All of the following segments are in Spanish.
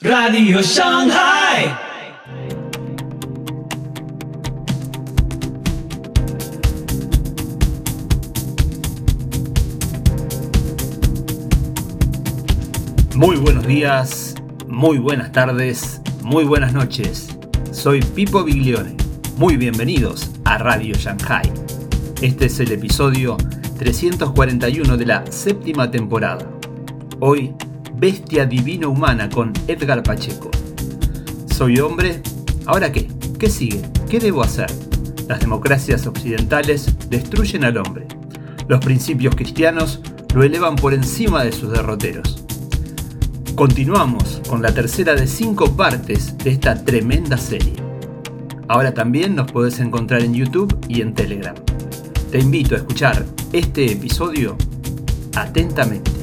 Radio Shanghai. Muy buenos días, muy buenas tardes, muy buenas noches. Soy Pipo Biglione. Muy bienvenidos a Radio Shanghai. Este es el episodio 341 de la séptima temporada. Hoy, Bestia Divina Humana con Edgar Pacheco. Soy hombre, ¿ahora qué? ¿Qué sigue? ¿Qué debo hacer? Las democracias occidentales destruyen al hombre. Los principios cristianos lo elevan por encima de sus derroteros. Continuamos con la tercera de cinco partes de esta tremenda serie. Ahora también nos puedes encontrar en YouTube y en Telegram. Te invito a escuchar este episodio atentamente.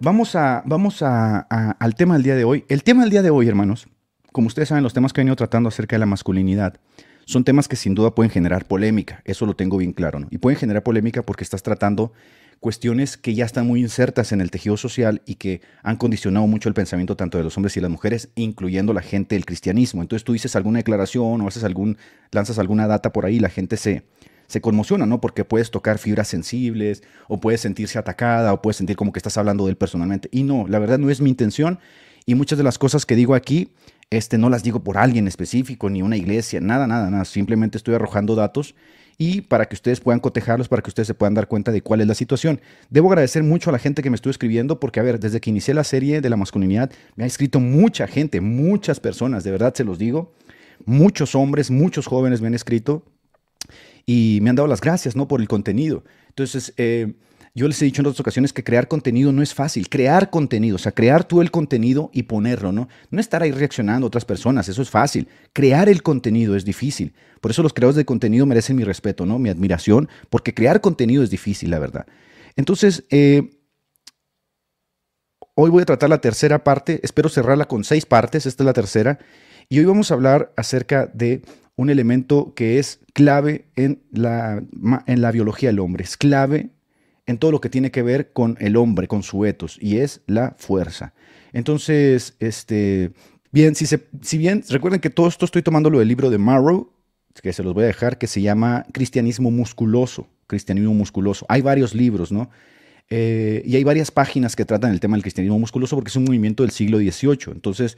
Vamos, a, vamos a, al tema del día de hoy. El tema del día de hoy, hermanos, como ustedes saben, los temas que he venido tratando acerca de la masculinidad son temas que sin duda pueden generar polémica. Eso lo tengo bien claro, ¿no? Y pueden generar polémica porque estás tratando cuestiones que ya están muy insertas en el tejido social y que han condicionado mucho el pensamiento tanto de los hombres y las mujeres, incluyendo la gente del cristianismo. Entonces tú dices alguna declaración o haces algún, lanzas alguna data por ahí la gente se, se conmociona, ¿no? Porque puedes tocar fibras sensibles, o puedes sentirse atacada, o puedes sentir como que estás hablando de él personalmente. Y no, la verdad no es mi intención. Y muchas de las cosas que digo aquí, este, no las digo por alguien específico, ni una iglesia, nada, nada, nada. Simplemente estoy arrojando datos y para que ustedes puedan cotejarlos, para que ustedes se puedan dar cuenta de cuál es la situación. Debo agradecer mucho a la gente que me estuvo escribiendo, porque, a ver, desde que inicié la serie de la masculinidad, me ha escrito mucha gente, muchas personas, de verdad se los digo. Muchos hombres, muchos jóvenes me han escrito y me han dado las gracias, ¿no? Por el contenido. Entonces, eh, yo les he dicho en otras ocasiones que crear contenido no es fácil. Crear contenido, o sea, crear tú el contenido y ponerlo, ¿no? No estar ahí reaccionando a otras personas, eso es fácil. Crear el contenido es difícil. Por eso los creadores de contenido merecen mi respeto, ¿no? Mi admiración, porque crear contenido es difícil, la verdad. Entonces, eh, hoy voy a tratar la tercera parte, espero cerrarla con seis partes, esta es la tercera, y hoy vamos a hablar acerca de un elemento que es clave en la, en la biología del hombre, es clave en todo lo que tiene que ver con el hombre, con su etos, y es la fuerza. Entonces, este, bien, si, se, si bien, recuerden que todo esto estoy tomando lo del libro de Marrow, que se los voy a dejar, que se llama Cristianismo Musculoso, Cristianismo Musculoso. Hay varios libros, ¿no? Eh, y hay varias páginas que tratan el tema del cristianismo musculoso porque es un movimiento del siglo XVIII. Entonces,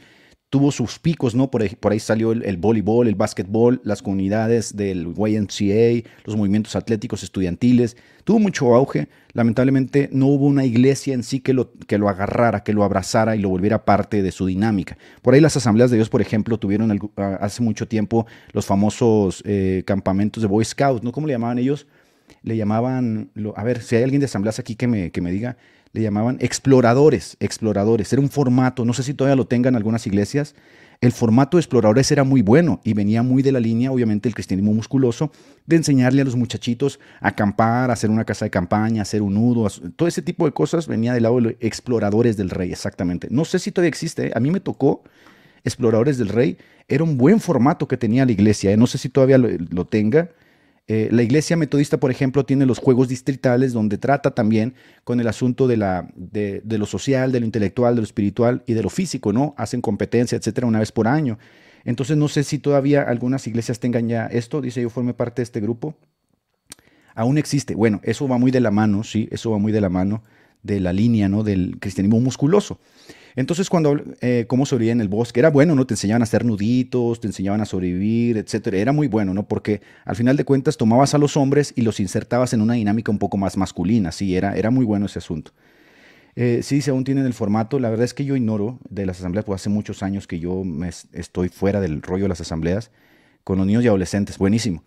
tuvo sus picos, ¿no? Por ahí, por ahí salió el, voleibol, el básquetbol, las comunidades del YMCA, los movimientos atléticos estudiantiles. Tuvo mucho auge. Lamentablemente no hubo una iglesia en sí que lo, que lo agarrara, que lo abrazara y lo volviera parte de su dinámica. Por ahí las asambleas de Dios, por ejemplo, tuvieron hace mucho tiempo los famosos eh, campamentos de Boy Scouts, ¿no? ¿Cómo le llamaban ellos? Le llamaban, a ver, si hay alguien de asambleas aquí que me, que me diga, le llamaban exploradores, exploradores. Era un formato, no sé si todavía lo tengan algunas iglesias. El formato de exploradores era muy bueno y venía muy de la línea, obviamente, el cristianismo musculoso, de enseñarle a los muchachitos a acampar, a hacer una casa de campaña, a hacer un nudo, todo ese tipo de cosas venía del lado de los exploradores del rey, exactamente. No sé si todavía existe, ¿eh? a mí me tocó Exploradores del Rey, era un buen formato que tenía la iglesia, ¿eh? no sé si todavía lo tenga. Eh, la iglesia metodista, por ejemplo, tiene los juegos distritales donde trata también con el asunto de, la, de, de lo social, de lo intelectual, de lo espiritual y de lo físico, ¿no? Hacen competencia, etcétera, una vez por año. Entonces, no sé si todavía algunas iglesias tengan ya esto. Dice, yo formé parte de este grupo. Aún existe. Bueno, eso va muy de la mano, sí, eso va muy de la mano de la línea, ¿no? Del cristianismo musculoso. Entonces, cuando, eh, cómo sobrevivía en el bosque, era bueno, ¿no? Te enseñaban a hacer nuditos, te enseñaban a sobrevivir, etcétera. Era muy bueno, ¿no? Porque al final de cuentas tomabas a los hombres y los insertabas en una dinámica un poco más masculina, sí, era, era muy bueno ese asunto. Eh, sí, si aún tienen el formato, la verdad es que yo ignoro de las asambleas, pues hace muchos años que yo me es- estoy fuera del rollo de las asambleas con los niños y adolescentes, buenísimo.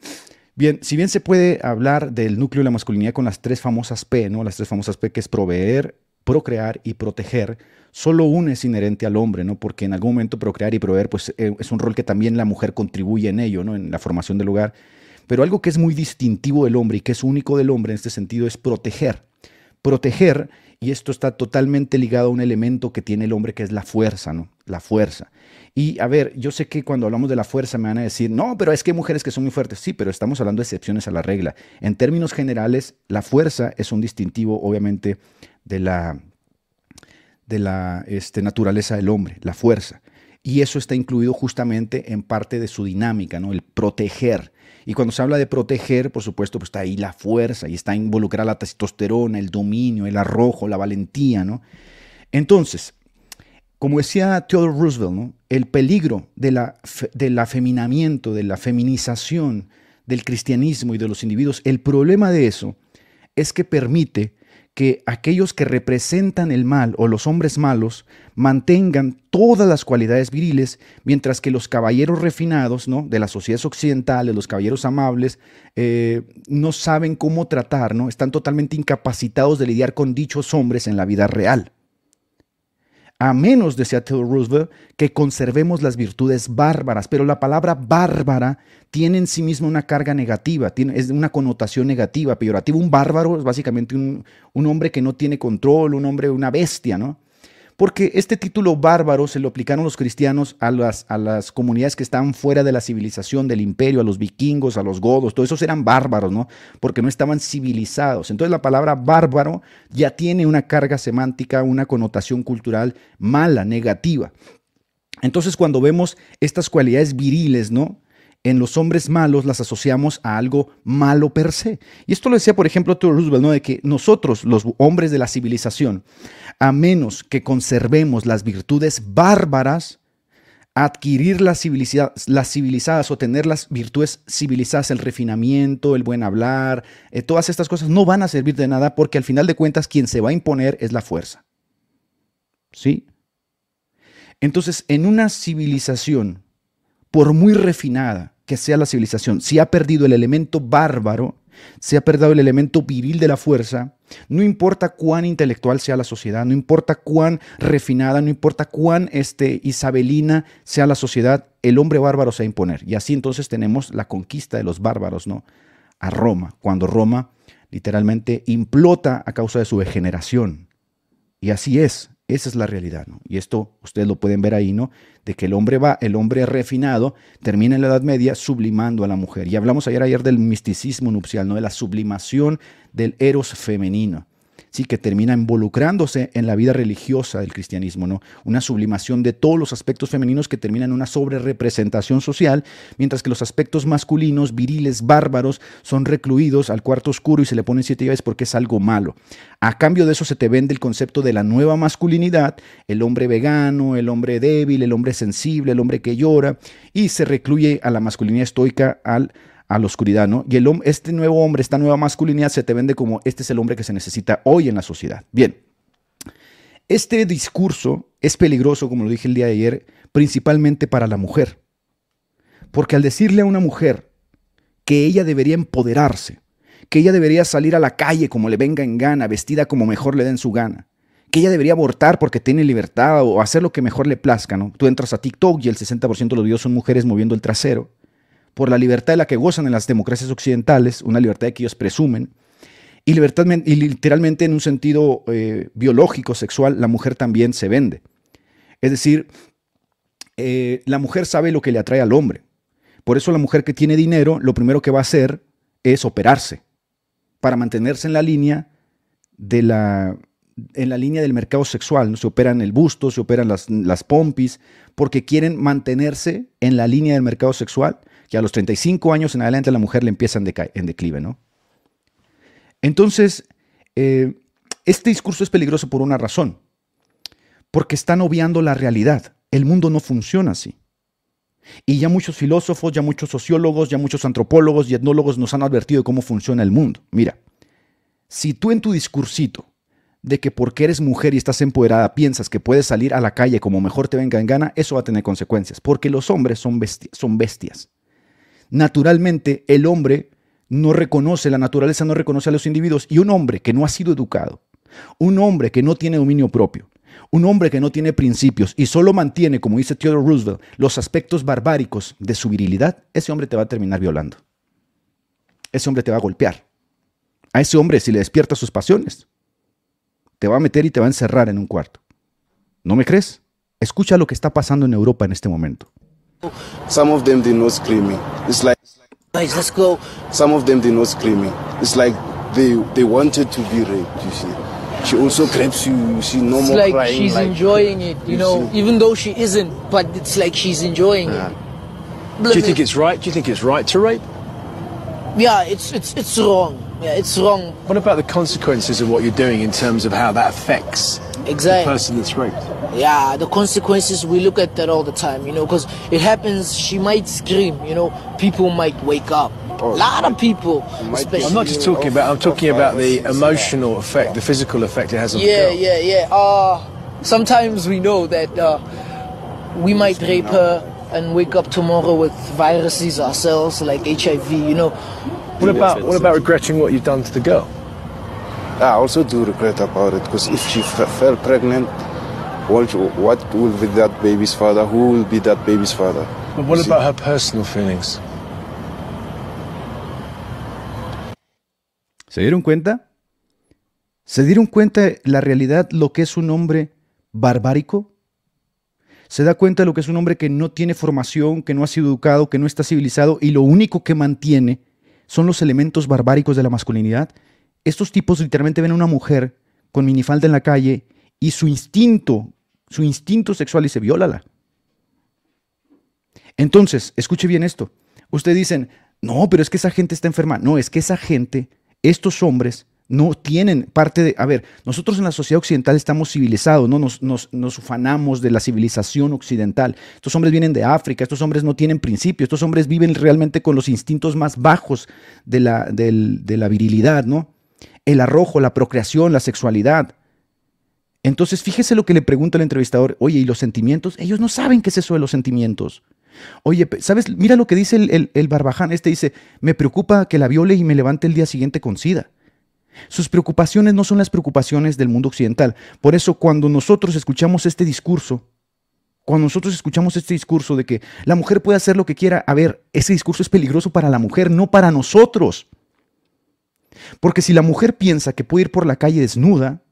Bien, si bien se puede hablar del núcleo de la masculinidad con las tres famosas P, ¿no? Las tres famosas P que es proveer, procrear y proteger, solo una es inherente al hombre, ¿no? Porque en algún momento procrear y proveer, pues eh, es un rol que también la mujer contribuye en ello, ¿no? En la formación del hogar. Pero algo que es muy distintivo del hombre y que es único del hombre en este sentido es proteger. Proteger, y esto está totalmente ligado a un elemento que tiene el hombre que es la fuerza, ¿no? La fuerza. Y a ver, yo sé que cuando hablamos de la fuerza me van a decir, no, pero es que hay mujeres que son muy fuertes. Sí, pero estamos hablando de excepciones a la regla. En términos generales, la fuerza es un distintivo, obviamente, de la, de la este, naturaleza del hombre, la fuerza. Y eso está incluido justamente en parte de su dinámica, ¿no? El proteger. Y cuando se habla de proteger, por supuesto, pues está ahí la fuerza y está involucrada la testosterona, el dominio, el arrojo, la valentía, ¿no? Entonces, como decía Theodore Roosevelt, ¿no? el peligro de la, del afeminamiento, de la feminización del cristianismo y de los individuos, el problema de eso es que permite que aquellos que representan el mal o los hombres malos mantengan todas las cualidades viriles, mientras que los caballeros refinados ¿no? de las sociedades occidentales, los caballeros amables, eh, no saben cómo tratar, ¿no? están totalmente incapacitados de lidiar con dichos hombres en la vida real a menos, decía Theodore Roosevelt, que conservemos las virtudes bárbaras. Pero la palabra bárbara tiene en sí misma una carga negativa, tiene, es una connotación negativa, peyorativa. Un bárbaro es básicamente un, un hombre que no tiene control, un hombre, una bestia, ¿no? Porque este título bárbaro se lo aplicaron los cristianos a las, a las comunidades que estaban fuera de la civilización del imperio, a los vikingos, a los godos, todos esos eran bárbaros, ¿no? Porque no estaban civilizados. Entonces la palabra bárbaro ya tiene una carga semántica, una connotación cultural mala, negativa. Entonces cuando vemos estas cualidades viriles, ¿no? en los hombres malos las asociamos a algo malo per se. Y esto lo decía, por ejemplo, Theodore Roosevelt, ¿no? de que nosotros, los hombres de la civilización, a menos que conservemos las virtudes bárbaras, adquirir las, civilizadas o tener las virtudes civilizadas, el refinamiento, el buen hablar, eh, todas estas cosas no van a servir de nada porque al final de cuentas quien se va a imponer es la fuerza. ¿Sí? Entonces, en una civilización, por muy refinada, que sea la civilización, si ha perdido el elemento bárbaro, si ha perdido el elemento viril de la fuerza, no importa cuán intelectual sea la sociedad, no importa cuán refinada, no importa cuán este, isabelina sea la sociedad, el hombre bárbaro se va a imponer. Y así entonces tenemos la conquista de los bárbaros, ¿no? A Roma, cuando Roma literalmente implota a causa de su degeneración. Y así es, esa es la realidad, ¿no? Y esto ustedes lo pueden ver ahí, ¿no? De que el hombre va, el hombre refinado, termina en la Edad Media sublimando a la mujer. Y hablamos ayer, ayer del misticismo nupcial, ¿no? De la sublimación del eros femenino sí, que termina involucrándose en la vida religiosa del cristianismo, ¿no? Una sublimación de todos los aspectos femeninos que terminan en una sobrerepresentación social, mientras que los aspectos masculinos, viriles, bárbaros, son recluidos al cuarto oscuro y se le ponen siete llaves porque es algo malo. A cambio de eso se te vende el concepto de la nueva masculinidad, el hombre vegano, el hombre débil, el hombre sensible, el hombre que llora, y se recluye a la masculinidad estoica al a la oscuridad, ¿no? Y el, este nuevo hombre, esta nueva masculinidad se te vende como este es el hombre que se necesita hoy en la sociedad. Bien, este discurso es peligroso, como lo dije el día de ayer, principalmente para la mujer. Porque al decirle a una mujer que ella debería empoderarse, que ella debería salir a la calle como le venga en gana, vestida como mejor le den su gana, que ella debería abortar porque tiene libertad o hacer lo que mejor le plazca, ¿no? Tú entras a TikTok y el 60% de los videos son mujeres moviendo el trasero por la libertad de la que gozan en las democracias occidentales, una libertad que ellos presumen, y, literalmente en un sentido eh, biológico, sexual, la mujer también se vende. Es decir, eh, la mujer sabe lo que le atrae al hombre. Por eso la mujer que tiene dinero, lo primero que va a hacer es operarse para mantenerse en la línea de la, en la línea del mercado sexual. ¿no? Se operan el busto, se operan las, las pompis, porque quieren mantenerse en la línea del mercado sexual que a los 35 años en adelante la mujer le empieza en, en declive, ¿no? Entonces, eh, este discurso es peligroso por una razón, porque están obviando la realidad. El mundo no funciona así. Y ya muchos filósofos, ya muchos sociólogos, ya muchos antropólogos y etnólogos nos han advertido de cómo funciona el mundo. Mira, si tú en tu discursito de que porque eres mujer y estás empoderada piensas que puedes salir a la calle como mejor te venga en gana, eso va a tener consecuencias, porque los hombres son, son bestias naturalmente el hombre no reconoce, la naturaleza no reconoce a los individuos y un hombre que no ha sido educado, un hombre que no tiene dominio propio, un hombre que no tiene principios y solo mantiene, como dice Theodore Roosevelt, los aspectos barbáricos de su virilidad, ese hombre te va a terminar violando. Ese hombre te va a golpear. A ese hombre, si le despierta sus pasiones, te va a meter y te va a encerrar en un cuarto. ¿No me crees? Escucha lo que está pasando en Europa en este momento. Some of them did not scream me. It's like guys, let's go. Some of them did not scream me. It's like they they wanted to be raped. You see, she also grabs you. She no It's more like crying. she's like, enjoying it, you you know, see. even though she isn't, but it's like she's enjoying Yeah. it. Do you think it's right? Do you think it's right to rape? Yeah, it's it's it's wrong. Yeah, it's wrong. What about the consequences of what you're doing in terms of how that affects the Exactly. person that's raped? Yeah, the consequences we look at that all the time, you know, because it happens. She might scream, you know, people might wake up. A lot of people, especially. I'm not just talking about. I'm talking about the emotional effect, the physical effect it has on the Yeah, yeah, yeah. Uh, sometimes we know that uh, we might rape her and wake up tomorrow with viruses ourselves, like HIV. You know, What about what about regretting what you've done to the girl? I also do regret about it because if she f- fell pregnant, what, what will be that baby's father? Who will be that baby's father? But what about her personal feelings? ¿Se dieron cuenta? ¿Se dieron cuenta la realidad, lo que es un hombre barbárico? ¿Se da cuenta de lo que es un hombre que no tiene formación, que no ha sido educado, que no está civilizado y lo único que mantiene son los elementos barbáricos de la masculinidad? Estos tipos literalmente ven a una mujer con minifalda en la calle y su instinto, su instinto sexual dice, viólala. Entonces, escuche bien esto. Ustedes dicen, no, pero es que esa gente está enferma. No, es que esa gente, estos hombres, no tienen parte de... A ver, nosotros en la sociedad occidental estamos civilizados, ¿no? Nos, nos, nos ufanamos de la civilización occidental. Estos hombres vienen de África, estos hombres no tienen principios, estos hombres viven realmente con los instintos más bajos de la, de la virilidad, ¿no? El arrojo, la procreación, la sexualidad. Entonces, fíjese lo que le pregunta el entrevistador. Oye, ¿y los sentimientos? Ellos no saben qué es eso de los sentimientos. Oye, ¿sabes? Mira lo que dice el, el- el barbaján. Este dice, me preocupa que la viole y me levante el día siguiente con sida. Sus preocupaciones no son las preocupaciones del mundo occidental. Por eso, cuando nosotros escuchamos este discurso, cuando nosotros escuchamos este discurso de que la mujer puede hacer lo que quiera, a ver, ese discurso es peligroso para la mujer, no para nosotros. Porque si la mujer piensa que puede ir por la calle desnuda,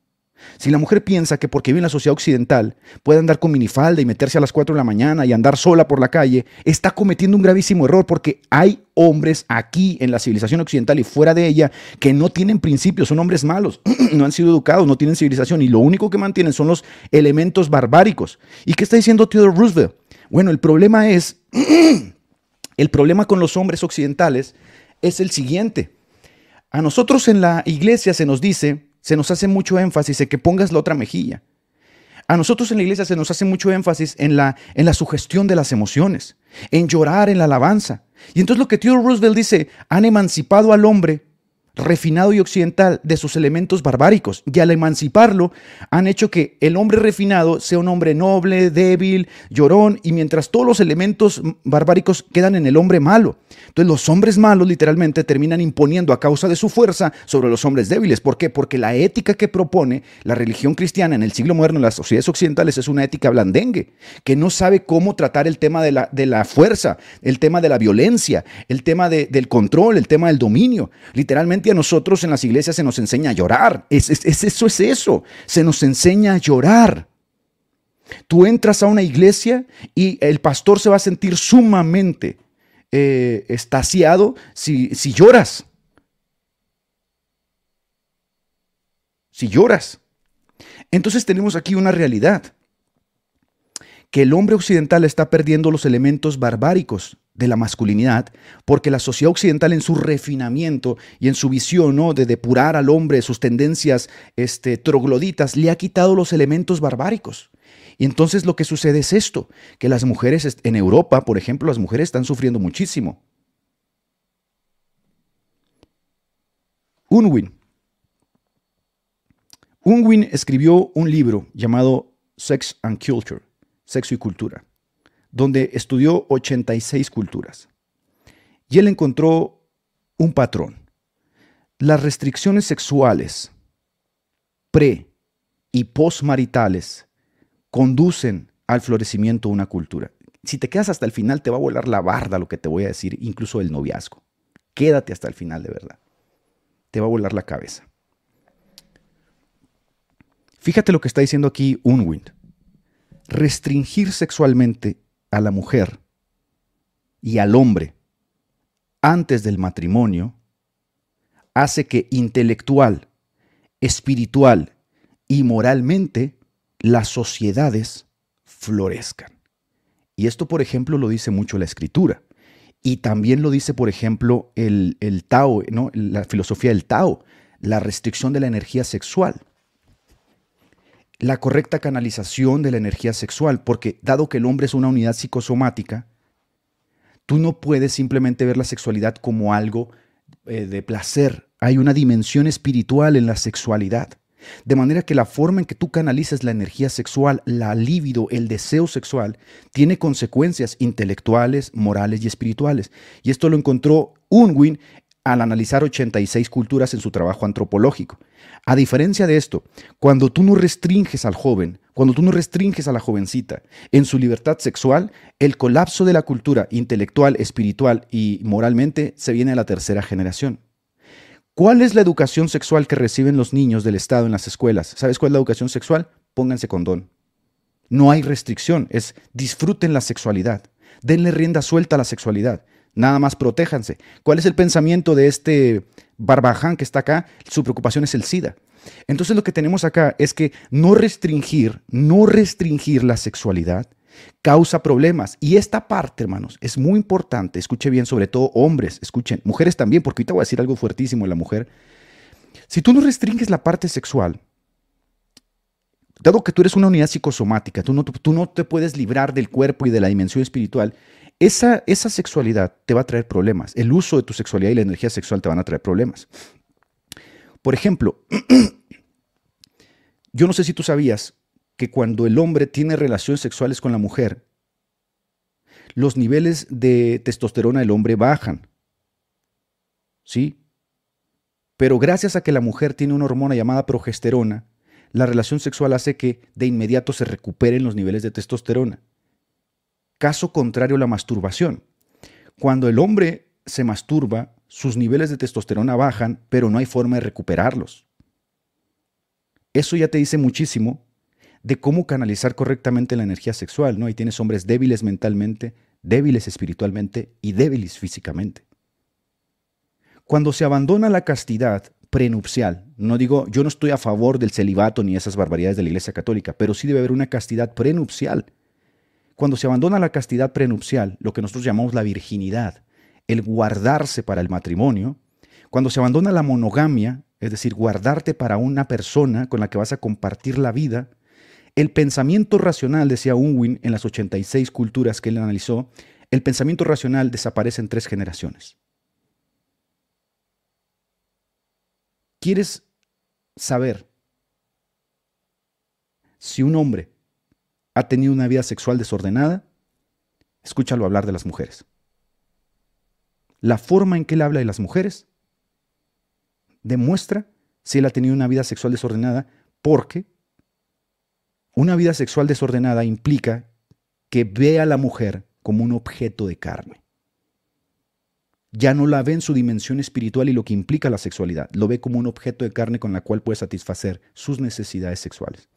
si la mujer piensa que porque vive en la sociedad occidental puede andar con minifalda y meterse a las 4 de la mañana y andar sola por la calle, está cometiendo un gravísimo error porque hay hombres aquí en la civilización occidental y fuera de ella que no tienen principios, son hombres malos, no han sido educados, no tienen civilización y lo único que mantienen son los elementos barbáricos. ¿Y qué está diciendo Theodore Roosevelt? Bueno, el problema es, el problema con los hombres occidentales es el siguiente. A nosotros en la iglesia se nos dice, se nos hace mucho énfasis en que pongas la otra mejilla. A nosotros en la iglesia se nos hace mucho énfasis en la, en la sugestión de las emociones, en llorar en la alabanza. Y entonces lo que Theodore Roosevelt dice, han emancipado al hombre refinado y occidental de sus elementos barbáricos. Y al emanciparlo, han hecho que el hombre refinado sea un hombre noble, débil, llorón, y mientras todos los elementos barbáricos quedan en el hombre malo. Entonces los hombres malos literalmente terminan imponiendo a causa de su fuerza sobre los hombres débiles. ¿Por qué? Porque la ética que propone la religión cristiana en el siglo moderno en las sociedades occidentales es una ética blandengue, que no sabe cómo tratar el tema de la, de la fuerza, el tema de la violencia, el tema de- del control, el tema del dominio. Literalmente a nosotros en las iglesias se nos enseña a llorar. Es, es- es- eso es eso. Se nos enseña a llorar. Tú entras a una iglesia y el pastor se va a sentir sumamente eh, estaciado si, si lloras. Si lloras. Entonces tenemos aquí una realidad. Que el hombre occidental está perdiendo los elementos barbáricos de la masculinidad, porque la sociedad occidental en su refinamiento y en su visión ¿no? de depurar al hombre sus tendencias este, trogloditas, le ha quitado los elementos barbáricos. Y entonces lo que sucede es esto, que las mujeres en Europa, por ejemplo, las mujeres están sufriendo muchísimo. Unwin. Unwin escribió un libro llamado Sex and Culture, Sexo y Cultura, donde estudió 86 culturas. Y él encontró un patrón. Las restricciones sexuales pre y postmaritales conducen al florecimiento de una cultura. Si te quedas hasta el final, te va a volar la barda lo que te voy a decir, incluso el noviazgo. Quédate hasta el final, de verdad. Te va a volar la cabeza. Fíjate lo que está diciendo aquí Unwind. Restringir sexualmente a la mujer y al hombre antes del matrimonio hace que intelectual, espiritual y moralmente las sociedades florezcan. Y esto, por ejemplo, lo dice mucho la escritura. Y también lo dice, por ejemplo, el, el Tao, ¿no? la filosofía del Tao, la restricción de la energía sexual. La correcta canalización de la energía sexual, porque dado que el hombre es una unidad psicosomática, tú no puedes simplemente ver la sexualidad como algo eh, de placer. Hay una dimensión espiritual en la sexualidad. De manera que la forma en que tú canalizas la energía sexual, la libido, el deseo sexual, tiene consecuencias intelectuales, morales y espirituales. Y esto lo encontró Unwin al analizar 86 culturas en su trabajo antropológico. A diferencia de esto, cuando tú no restringes al joven, cuando tú no restringes a la jovencita en su libertad sexual, el colapso de la cultura intelectual, espiritual y moralmente se viene a la tercera generación. ¿Cuál es la educación sexual que reciben los niños del Estado en las escuelas? ¿Sabes cuál es la educación sexual? Pónganse condón. No hay restricción, es disfruten la sexualidad. Denle rienda suelta a la sexualidad. Nada más protéjanse. ¿Cuál es el pensamiento de este barbaján que está acá? Su preocupación es el SIDA. Entonces lo que tenemos acá es que no restringir, no restringir la sexualidad causa problemas. Y esta parte, hermanos, es muy importante. Escuche bien, sobre todo hombres, escuchen, mujeres también, porque ahorita voy a decir algo fuertísimo en la mujer. Si tú no restringes la parte sexual, dado que tú eres una unidad psicosomática, tú no, tú no te puedes librar del cuerpo y de la dimensión espiritual, esa, esa sexualidad te va a traer problemas. El uso de tu sexualidad y la energía sexual te van a traer problemas. Por ejemplo, yo no sé si tú sabías que cuando el hombre tiene relaciones sexuales con la mujer, los niveles de testosterona del hombre bajan. ¿Sí? Pero gracias a que la mujer tiene una hormona llamada progesterona, la relación sexual hace que de inmediato se recuperen los niveles de testosterona. Caso contrario la masturbación. Cuando el hombre se masturba, sus niveles de testosterona bajan, pero no hay forma de recuperarlos. Eso ya te dice muchísimo de cómo canalizar correctamente la energía sexual, ¿no? Ahí tienes hombres débiles mentalmente, débiles espiritualmente y débiles físicamente. Cuando se abandona la castidad prenupcial, no digo, yo no estoy a favor del celibato ni esas barbaridades de la Iglesia Católica, pero sí debe haber una castidad prenupcial. Cuando se abandona la castidad prenupcial, lo que nosotros llamamos la virginidad, el guardarse para el matrimonio, cuando se abandona la monogamia, es decir, guardarte para una persona con la que vas a compartir la vida, el pensamiento racional, decía Unwin en las 86 culturas que él analizó, el pensamiento racional desaparece en tres generaciones. ¿Quieres saber si un hombre ha tenido una vida sexual desordenada? Escúchalo hablar de las mujeres. La forma en que él habla de las mujeres demuestra si él ha tenido una vida sexual desordenada porque una vida sexual desordenada implica que ve a la mujer como un objeto de carne. Ya no la ve en su dimensión espiritual y lo que implica la sexualidad. Lo ve como un objeto de carne con la cual puede satisfacer sus necesidades sexuales.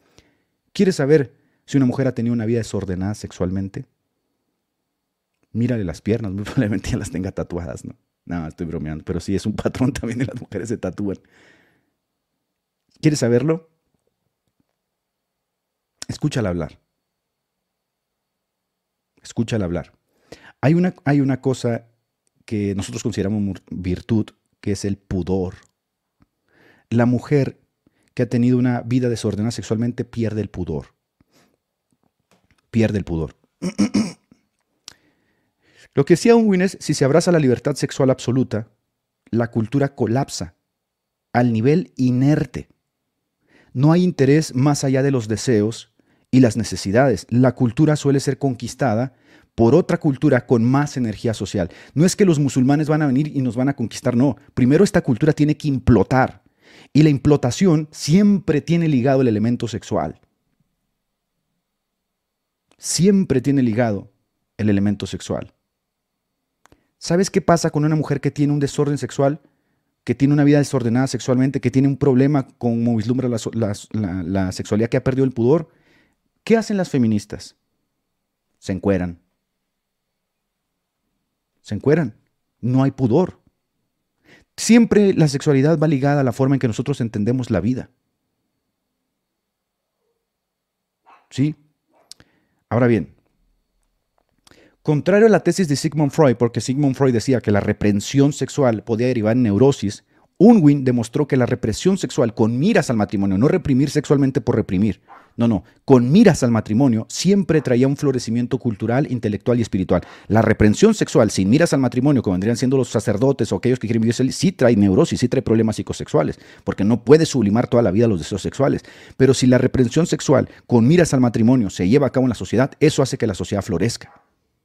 ¿Quieres saber si una mujer ha tenido una vida desordenada sexualmente? Mírale las piernas, muy probablemente ya las tenga tatuadas, ¿no? No, estoy bromeando, pero sí es un patrón también de las mujeres se tatúan. ¿Quieres saberlo? Escúchala hablar. Escúchala hablar. Hay una, hay una cosa que nosotros consideramos virtud, que es el pudor. La mujer que ha tenido una vida desordenada sexualmente pierde el pudor. Pierde el pudor. Lo que decía Unwin es, si se abraza la libertad sexual absoluta, la cultura colapsa al nivel inerte. No hay interés más allá de los deseos y las necesidades. La cultura suele ser conquistada por otra cultura con más energía social. No es que los musulmanes van a venir y nos van a conquistar, no. Primero esta cultura tiene que implotar. Y la implotación siempre tiene ligado el elemento sexual. Siempre tiene ligado el elemento sexual. ¿Sabes qué pasa con una mujer que tiene un desorden sexual? Que tiene una vida desordenada sexualmente, que tiene un problema como vislumbra la, la sexualidad, que ha perdido el pudor? ¿Qué hacen las feministas? Se encueran. Se encueran. No hay pudor. Siempre la sexualidad va ligada a la forma en que nosotros entendemos la vida. ¿sí? Ahora bien, contrario a la tesis de Sigmund Freud, porque Sigmund Freud decía que la reprensión sexual podía derivar en neurosis, Unwin demostró que la represión sexual con miras al matrimonio, no reprimir sexualmente por reprimir, no, no, con miras al matrimonio, siempre traía un florecimiento cultural, intelectual y espiritual. La reprensión sexual sin miras al matrimonio, como vendrían siendo los sacerdotes o aquellos que quieren vivir, sí trae neurosis, sí trae problemas psicosexuales, porque no puede sublimar toda la vida los deseos sexuales. Pero si la reprensión sexual con miras al matrimonio se lleva a cabo en la sociedad, eso hace que la sociedad florezca.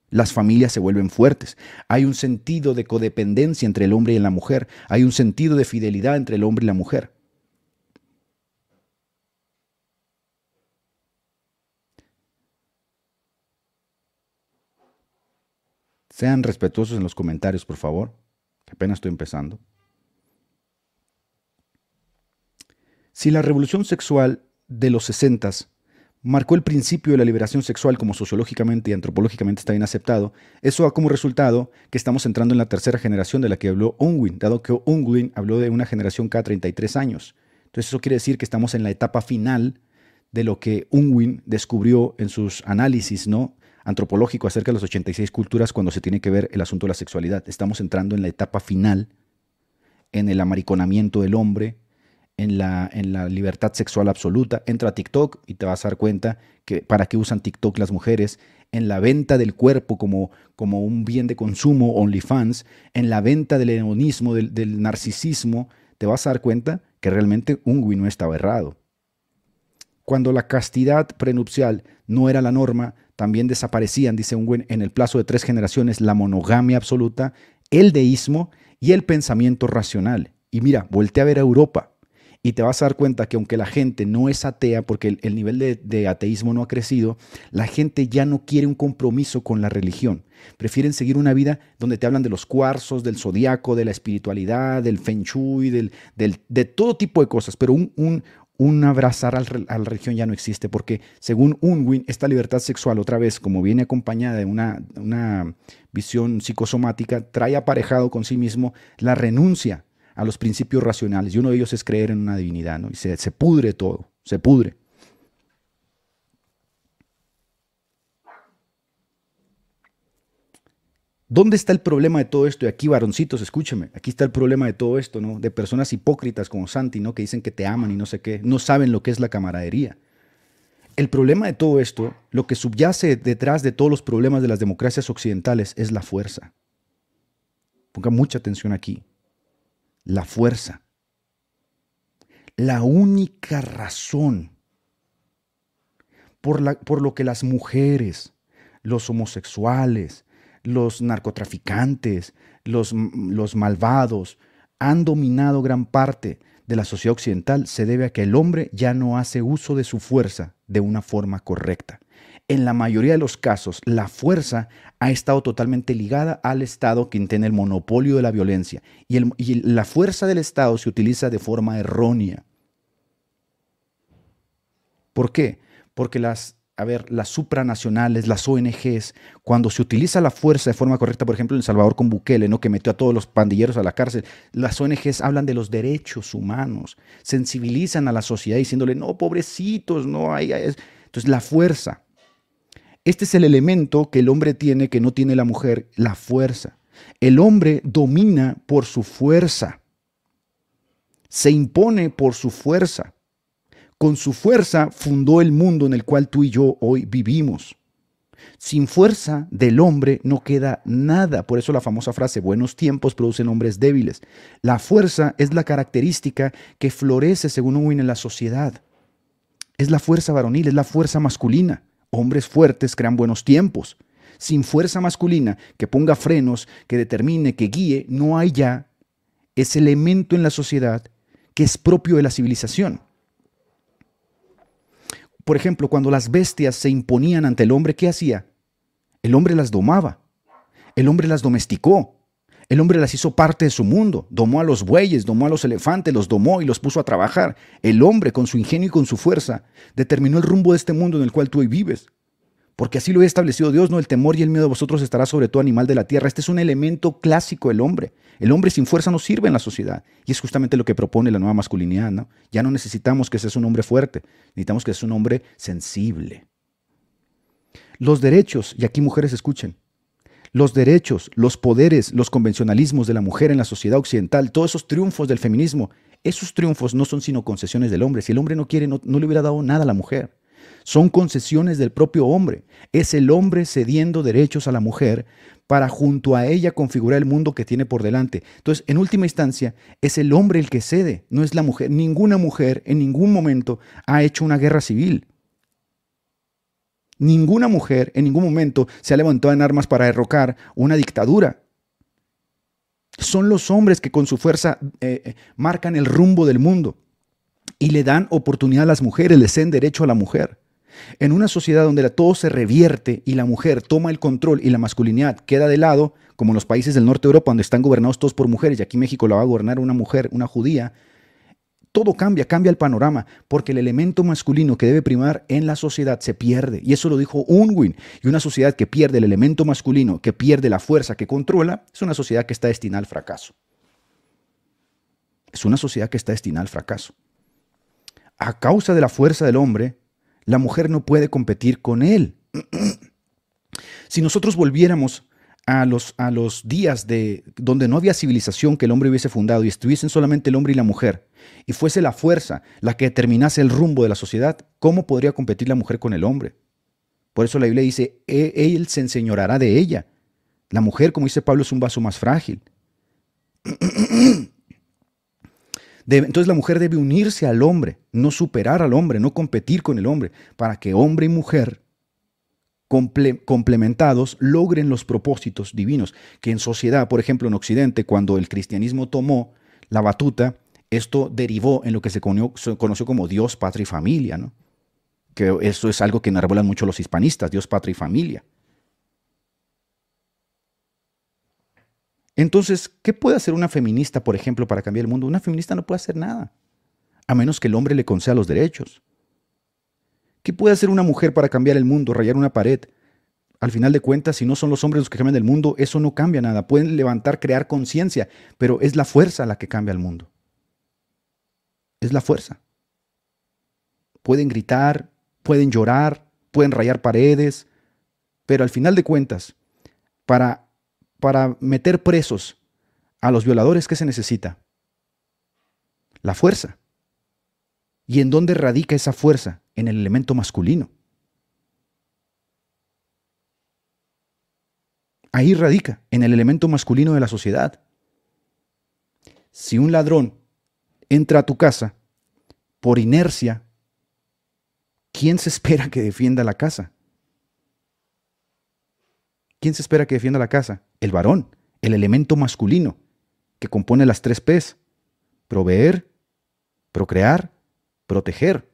Las familias se vuelven fuertes. Hay un sentido de codependencia entre el hombre y la mujer. Hay un sentido de fidelidad entre el hombre y la mujer. Sean respetuosos en los comentarios, por favor, apenas estoy empezando. Si la revolución sexual de los 60 marcó el principio de la liberación sexual como sociológicamente y antropológicamente está bien aceptado, eso da como resultado que estamos entrando en la tercera generación de la que habló Unwin, dado que Unwin habló de una generación cada 33 años. Entonces eso quiere decir que estamos en la etapa final de lo que Unwin descubrió en sus análisis, ¿no? antropológico acerca de las 86 culturas cuando se tiene que ver el asunto de la sexualidad. Estamos entrando en la etapa final, en el amariconamiento del hombre, en la, en la libertad sexual absoluta. Entra a TikTok y te vas a dar cuenta que para qué usan TikTok las mujeres, en la venta del cuerpo como, como un bien de consumo, OnlyFans, en la venta del hedonismo, del, del narcisismo, te vas a dar cuenta que realmente un no estaba errado. Cuando la castidad prenupcial no era la norma, también desaparecían, dice Unwin, en el plazo de tres generaciones la monogamia absoluta, el deísmo y el pensamiento racional. Y mira, voltea a ver a Europa y te vas a dar cuenta que aunque la gente no es atea, porque el, nivel de, ateísmo no ha crecido, la gente ya no quiere un compromiso con la religión. Prefieren seguir una vida donde te hablan de los cuarzos, del zodiaco, de la espiritualidad, del feng shui, del, de todo tipo de cosas, pero un, un, un abrazar a la religión ya no existe, porque según Unwin, esta libertad sexual, otra vez, como viene acompañada de una, una visión psicosomática, trae aparejado con sí mismo la renuncia a los principios racionales, y uno de ellos es creer en una divinidad, ¿no? y se, se pudre todo, se pudre. ¿Dónde está el problema de todo esto? Y aquí, varoncitos, escúcheme, aquí está el problema de todo esto, ¿no? De personas hipócritas como Santi, ¿no? Que dicen que te aman y no sé qué, no saben lo que es la camaradería. El problema de todo esto, lo que subyace detrás de todos los problemas de las democracias occidentales es la fuerza. Ponga mucha atención aquí. La fuerza. La única razón por, la, por lo que las mujeres, los homosexuales, los narcotraficantes, los, los malvados, han dominado gran parte de la sociedad occidental se debe a que el hombre ya no hace uso de su fuerza de una forma correcta. En la mayoría de los casos, la fuerza ha estado totalmente ligada al Estado quien tiene el monopolio de la violencia y, la fuerza del Estado se utiliza de forma errónea. ¿Por qué? Porque las a ver, las supranacionales, las ONGs, cuando se utiliza la fuerza de forma correcta, por ejemplo, en El Salvador con Bukele, ¿no? que metió a todos los pandilleros a la cárcel, las ONGs hablan de los derechos humanos, sensibilizan a la sociedad diciéndole, no, pobrecitos, no hay... Entonces, la fuerza. Este es el elemento que el hombre tiene que no tiene la mujer, la fuerza. El hombre domina por su fuerza, se impone por su fuerza. Con su fuerza fundó el mundo en el cual tú y yo hoy vivimos. Sin fuerza del hombre no queda nada. Por eso la famosa frase, buenos tiempos producen hombres débiles. La fuerza es la característica que florece, según Owen, en la sociedad. Es la fuerza varonil, es la fuerza masculina. Hombres fuertes crean buenos tiempos. Sin fuerza masculina que ponga frenos, que determine, que guíe, no hay ya ese elemento en la sociedad que es propio de la civilización. Por ejemplo, cuando las bestias se imponían ante el hombre, ¿qué hacía? El hombre las domaba, el hombre las domesticó, el hombre las hizo parte de su mundo, domó a los bueyes, domó a los elefantes, los domó y los puso a trabajar. El hombre, con su ingenio y con su fuerza, determinó el rumbo de este mundo en el cual tú hoy vives. Porque así lo ha establecido Dios, no el temor y el miedo de vosotros estará sobre todo animal de la tierra. Este es un elemento clásico del hombre. El hombre sin fuerza no sirve en la sociedad. Y es justamente lo que propone la nueva masculinidad. ¿no? Ya no necesitamos que seas un hombre fuerte, necesitamos que seas un hombre sensible. Los derechos, y aquí mujeres escuchen, los derechos, los poderes, los convencionalismos de la mujer en la sociedad occidental, todos esos triunfos del feminismo, esos triunfos no son sino concesiones del hombre. Si el hombre no quiere, no, le hubiera dado nada a la mujer. Son concesiones del propio hombre. Es el hombre cediendo derechos a la mujer para junto a ella configurar el mundo que tiene por delante. Entonces, en última instancia, es el hombre el que cede, no es la mujer. Ninguna mujer en ningún momento ha hecho una guerra civil. Ninguna mujer en ningún momento se ha levantado en armas para derrocar una dictadura. Son los hombres que con su fuerza eh, eh, marcan el rumbo del mundo y le dan oportunidad a las mujeres, les den derecho a la mujer. En una sociedad donde todo se revierte y la mujer toma el control y la masculinidad queda de lado, como en los países del norte de Europa donde están gobernados todos por mujeres y aquí México la va a gobernar una mujer, una judía, todo cambia, cambia el panorama, porque el elemento masculino que debe primar en la sociedad se pierde. Y eso lo dijo Unwin. Y una sociedad que pierde el elemento masculino, que pierde la fuerza que controla, es una sociedad que está destinada al fracaso. Es una sociedad que está destinada al fracaso. A causa de la fuerza del hombre, la mujer no puede competir con él. si nosotros volviéramos a los, a los días de donde no había civilización que el hombre hubiese fundado y estuviesen solamente el hombre y la mujer, y fuese la fuerza la que determinase el rumbo de la sociedad, ¿cómo podría competir la mujer con el hombre? Por eso la Biblia dice, e, él se enseñorará de ella. La mujer, como dice Pablo, es un vaso más frágil. entonces la mujer debe unirse al hombre, no superar al hombre, no competir con el hombre, para que hombre y mujer complementados logren los propósitos divinos. Que en sociedad, por ejemplo en Occidente, cuando el cristianismo tomó la batuta, esto derivó en lo que se conoció, como Dios, patria y familia, ¿no? Que eso es algo que enarbolan mucho los hispanistas, Dios, patria y familia. Entonces, ¿qué puede hacer una feminista, por ejemplo, para cambiar el mundo? Una feminista no puede hacer nada, a menos que el hombre le conceda los derechos. ¿Qué puede hacer una mujer para cambiar el mundo, rayar una pared? Al final de cuentas, si no son los hombres los que cambian el mundo, eso no cambia nada. Pueden levantar, crear conciencia, pero es la fuerza la que cambia el mundo. Es la fuerza. Pueden gritar, pueden llorar, pueden rayar paredes, pero al final de cuentas, para para meter presos a los violadores, ¿qué se necesita? La fuerza. ¿Y en dónde radica esa fuerza? En el elemento masculino. Ahí radica, en el elemento masculino de la sociedad. Si un ladrón entra a tu casa por inercia, ¿quién se espera que defienda la casa? ¿Quién se espera que defienda la casa? El varón, el elemento masculino, que compone las tres P's. Proveer, procrear, proteger.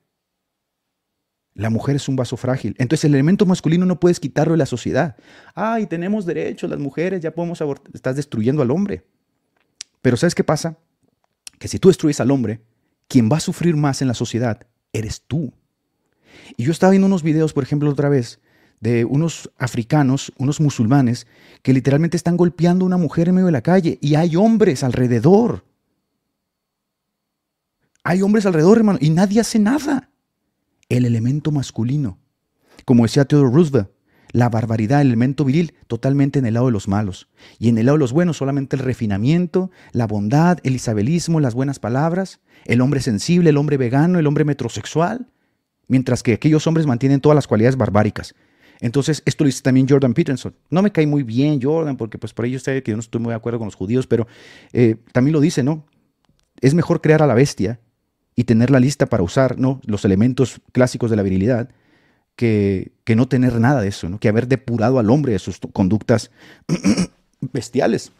La mujer es un vaso frágil. Entonces el elemento masculino no puedes quitarlo de la sociedad. Ay, tenemos derechos, las mujeres, ya podemos abortar. Estás destruyendo al hombre. Pero ¿sabes qué pasa? Que si tú destruyes al hombre, quien va a sufrir más en la sociedad eres tú. Y yo estaba viendo unos videos, por ejemplo, otra vez, de unos africanos, unos musulmanes, que literalmente están golpeando a una mujer en medio de la calle y hay hombres alrededor. Hay hombres alrededor, hermano, y nadie hace nada. El elemento masculino. Como decía Theodore Roosevelt, la barbaridad, el elemento viril, totalmente en el lado de los malos. Y en el lado de los buenos, solamente el refinamiento, la bondad, el isabelismo, las buenas palabras, el hombre sensible, el hombre vegano, el hombre metrosexual. Mientras que aquellos hombres mantienen todas las cualidades barbáricas. Entonces, esto lo dice también Jordan Peterson. No me cae muy bien Jordan, porque pues por ahí usted que yo no estoy muy de acuerdo con los judíos, pero eh, también lo dice, ¿no? Es mejor crear a la bestia y tenerla lista para usar, ¿no? Los elementos clásicos de la virilidad, que, que no tener nada de eso, ¿no? Que haber depurado al hombre de sus conductas bestiales.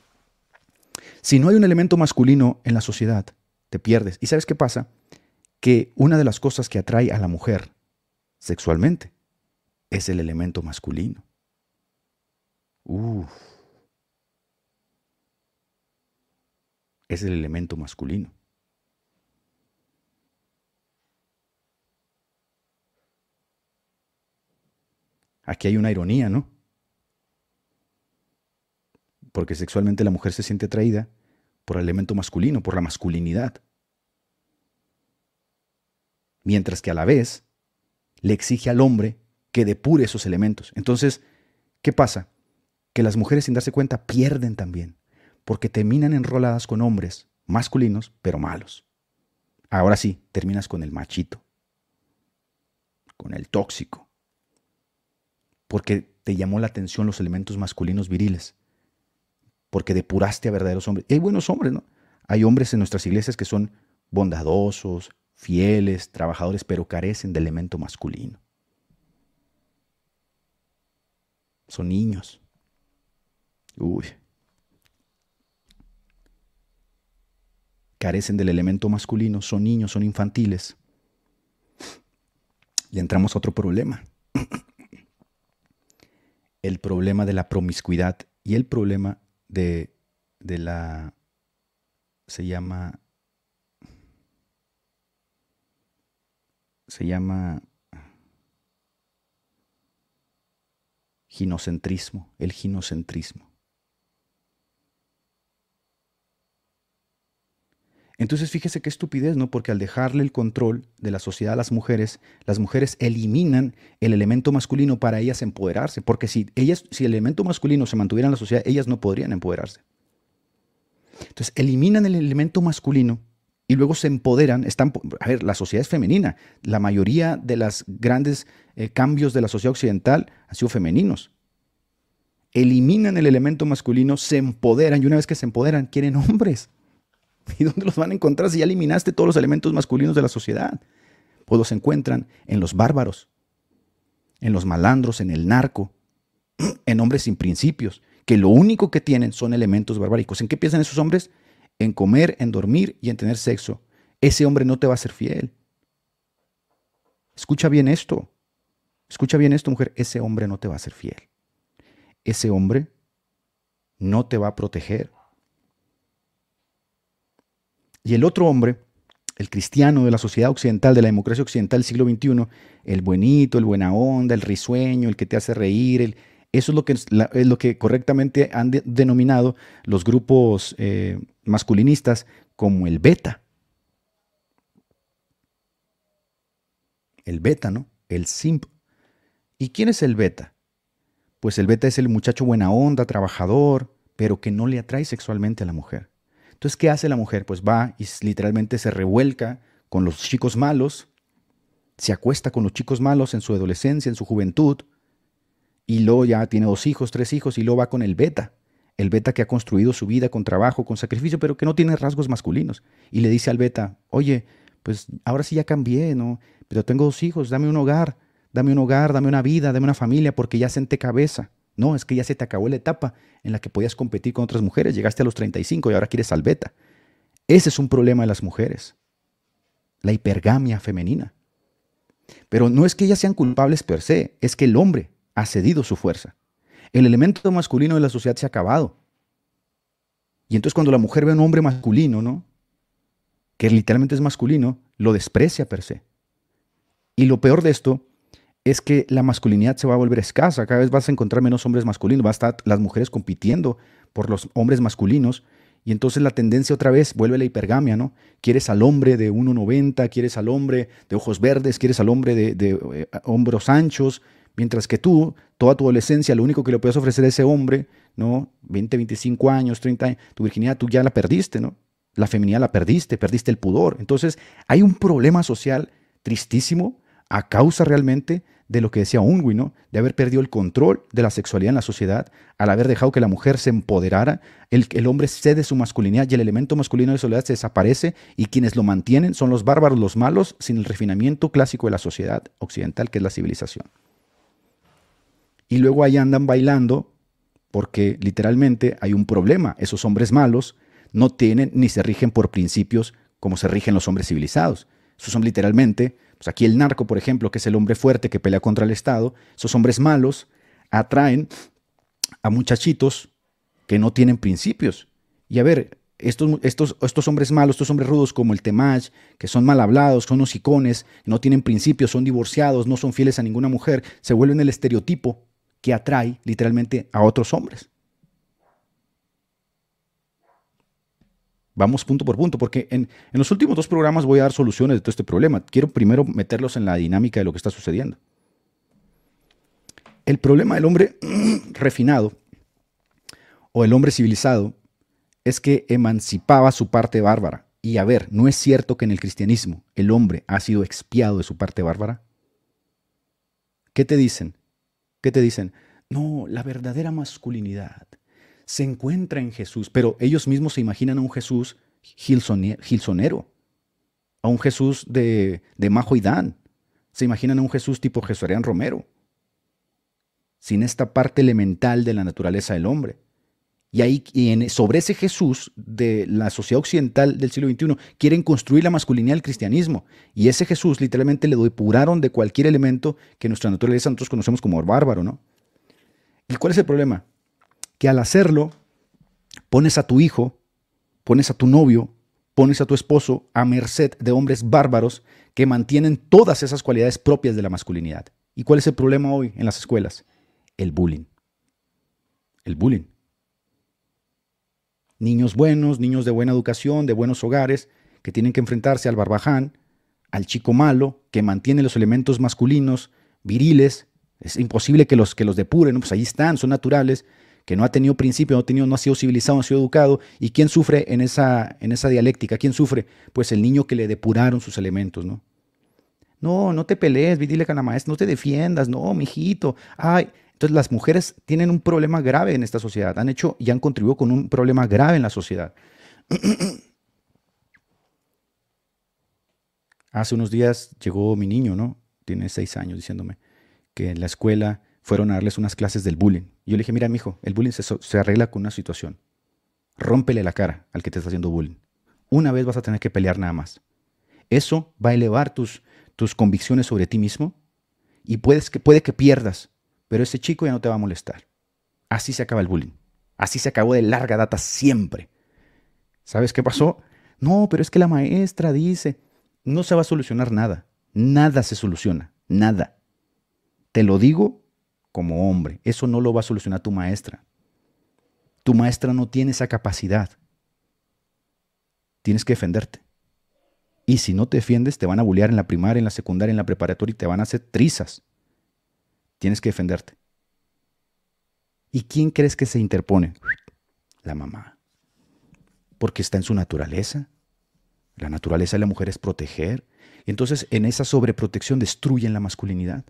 Si no hay un elemento masculino en la sociedad, te pierdes. ¿Y sabes qué pasa? Que una de las cosas que atrae a la mujer sexualmente es el elemento masculino. Uf. Es el elemento masculino. Aquí hay una ironía, ¿no? Porque sexualmente la mujer se siente atraída por el elemento masculino, por la masculinidad. Mientras que a la vez le exige al hombre que depure esos elementos. Entonces, ¿qué pasa? Que las mujeres sin darse cuenta pierden también, porque terminan enroladas con hombres masculinos, pero malos. Ahora sí, terminas con el machito, con el tóxico, porque te llamó la atención los elementos masculinos viriles, porque depuraste a verdaderos hombres. Y hay buenos hombres, ¿no? Hay hombres en nuestras iglesias que son bondadosos, fieles, trabajadores, pero carecen de elemento masculino. Son niños. Uy. Carecen del elemento masculino, son niños, son infantiles. Y entramos a otro problema. El problema de la promiscuidad y el problema de, de la... se llama... se llama ginocentrismo, el ginocentrismo. Entonces fíjese qué estupidez, ¿no? Porque al dejarle el control de la sociedad a las mujeres, las mujeres eliminan el elemento masculino para ellas empoderarse, porque si ellas si el elemento masculino se mantuviera en la sociedad, ellas no podrían empoderarse. Entonces, eliminan el elemento masculino y luego se empoderan. Están, a ver, la sociedad es femenina. La mayoría de los grandes eh, cambios de la sociedad occidental han sido femeninos. Eliminan el elemento masculino, se empoderan y una vez que se empoderan, quieren hombres. ¿Y dónde los van a encontrar si ya eliminaste todos los elementos masculinos de la sociedad? Pues los encuentran en los bárbaros, en los malandros, en el narco, en hombres sin principios, que lo único que tienen son elementos barbáricos. ¿En qué piensan esos hombres? En comer, en dormir y en tener sexo. Ese hombre no te va a ser fiel. Escucha bien esto. Escucha bien esto, mujer. Ese hombre no te va a ser fiel. Ese hombre no te va a proteger. Y el otro hombre, el cristiano de la sociedad occidental, de la democracia occidental del siglo XXI, el buenito, el buena onda, el risueño, el que te hace reír, eso es lo que, es lo que correctamente han denominado los grupos eh, masculinistas como el beta. El beta, ¿no? El simp. ¿Y quién es el beta? Pues el beta es el muchacho buena onda, trabajador, pero que no le atrae sexualmente a la mujer. Entonces, ¿qué hace la mujer? Pues va y literalmente se revuelca con los chicos malos, se acuesta con los chicos malos en su adolescencia, en su juventud, y luego ya tiene dos hijos, tres hijos, y luego va con el beta, el beta que ha construido su vida con trabajo, con sacrificio, pero que no tiene rasgos masculinos. Y le dice al beta, oye, pues ahora sí ya cambié, ¿no? Pero tengo dos hijos, dame un hogar, dame un hogar, dame una vida, dame una familia, porque ya senté cabeza. No, es que ya se te acabó la etapa en la que podías competir con otras mujeres. Llegaste a los 35 y ahora quieres al beta. Ese es un problema de las mujeres. La hipergamia femenina. Pero no es que ellas sean culpables per se, es que el hombre ha cedido su fuerza. El elemento masculino de la sociedad se ha acabado. Y entonces cuando la mujer ve a un hombre masculino, ¿no? Que literalmente es masculino, lo desprecia per se. Y lo peor de esto es que la masculinidad se va a volver escasa. Cada vez vas a encontrar menos hombres masculinos, va a estar las mujeres compitiendo por los hombres masculinos. Y entonces la tendencia otra vez vuelve a la hipergamia, ¿no? Quieres al hombre de 1,90, quieres al hombre de ojos verdes, quieres al hombre de, eh, hombros anchos, mientras que tú, toda tu adolescencia, lo único que le puedes ofrecer a ese hombre, ¿no? 20, 25 años, 30 años, tu virginidad tú ya la perdiste, ¿no? La feminidad la perdiste, perdiste el pudor. Entonces hay un problema social tristísimo a causa realmente de lo que decía Unwin, de haber perdido el control de la sexualidad en la sociedad, al haber dejado que la mujer se empoderara, el, el hombre cede su masculinidad y el elemento masculino de soledad se desaparece y quienes lo mantienen son los bárbaros, los malos, sin el refinamiento clásico de la sociedad occidental, que es la civilización. Y luego ahí andan bailando porque literalmente hay un problema. Esos hombres malos no tienen ni se rigen por principios como se rigen los hombres civilizados. Esos son literalmente pues aquí el narco, por ejemplo, que es el hombre fuerte que pelea contra el Estado, esos hombres malos atraen a muchachitos que no tienen principios. Y a ver, estos, estos, estos hombres malos, estos hombres rudos como el Temach, que son mal hablados, son hocicones, no tienen principios, son divorciados, no son fieles a ninguna mujer, se vuelven el estereotipo que atrae literalmente a otros hombres. Vamos punto por punto, porque en, los últimos dos programas voy a dar soluciones de todo este problema. Quiero primero meterlos en la dinámica de lo que está sucediendo. El problema del hombre refinado o el hombre civilizado es que emancipaba su parte bárbara. Y a ver, ¿no es cierto que en el cristianismo el hombre ha sido expiado de su parte bárbara? ¿Qué te dicen? ¿Qué te dicen? No, la verdadera masculinidad se encuentra en Jesús, pero ellos mismos se imaginan a un Jesús gilsonero, a un Jesús de, de Majo y Dan, se imaginan a un Jesús tipo Jesorian Romero, sin esta parte elemental de la naturaleza del hombre. Y ahí, sobre ese Jesús de la sociedad occidental del siglo XXI, quieren construir la masculinidad del cristianismo. Y ese Jesús literalmente le depuraron de cualquier elemento que nuestra naturaleza nosotros conocemos como bárbaro, ¿no? ¿Y cuál es el problema? Que al hacerlo, pones a tu hijo, pones a tu novio, pones a tu esposo a merced de hombres bárbaros que mantienen todas esas cualidades propias de la masculinidad. ¿Y cuál es el problema hoy en las escuelas? El bullying. El bullying niños buenos, niños de buena educación, de buenos hogares, que tienen que enfrentarse al barbaján, al chico malo, que mantiene los elementos masculinos, viriles, es imposible que los, que los depuren, pues ahí están, son naturales, que no ha tenido principio, no ha, tenido, no ha sido civilizado, no ha sido educado. ¿Y quién sufre en esa, en esa dialéctica? ¿Quién sufre? Pues el niño que le depuraron sus elementos, ¿no? No, no te pelees, dile a la maestra, no te defiendas, no, mijito. Ay, entonces las mujeres tienen un problema grave en esta sociedad, han hecho y han contribuido con un problema grave en la sociedad. Hace unos días llegó mi niño, ¿no? Tiene seis años diciéndome que en la escuela fueron a darles unas clases del bullying. Y yo le dije, mira, mijo, el bullying se, se arregla con una situación. Rómpele la cara al que te está haciendo bullying. Una vez vas a tener que pelear nada más. Eso va a elevar tus, tus convicciones sobre ti mismo y puedes que, puede que pierdas pero ese chico ya no te va a molestar. Así se acaba el bullying. Así se acabó de larga data siempre. ¿Sabes qué pasó? No, pero es que la maestra dice, no se va a solucionar nada. Nada se soluciona. Nada. Te lo digo como hombre. Eso no lo va a solucionar tu maestra. Tu maestra no tiene esa capacidad. Tienes que defenderte. Y si no te defiendes, te van a bullear en la primaria, en la secundaria, en la preparatoria y te van a hacer trizas. Tienes que defenderte. ¿Y quién crees que se interpone? La mamá. Porque está en su naturaleza. La naturaleza de la mujer es proteger. Entonces en esa sobreprotección destruyen la masculinidad.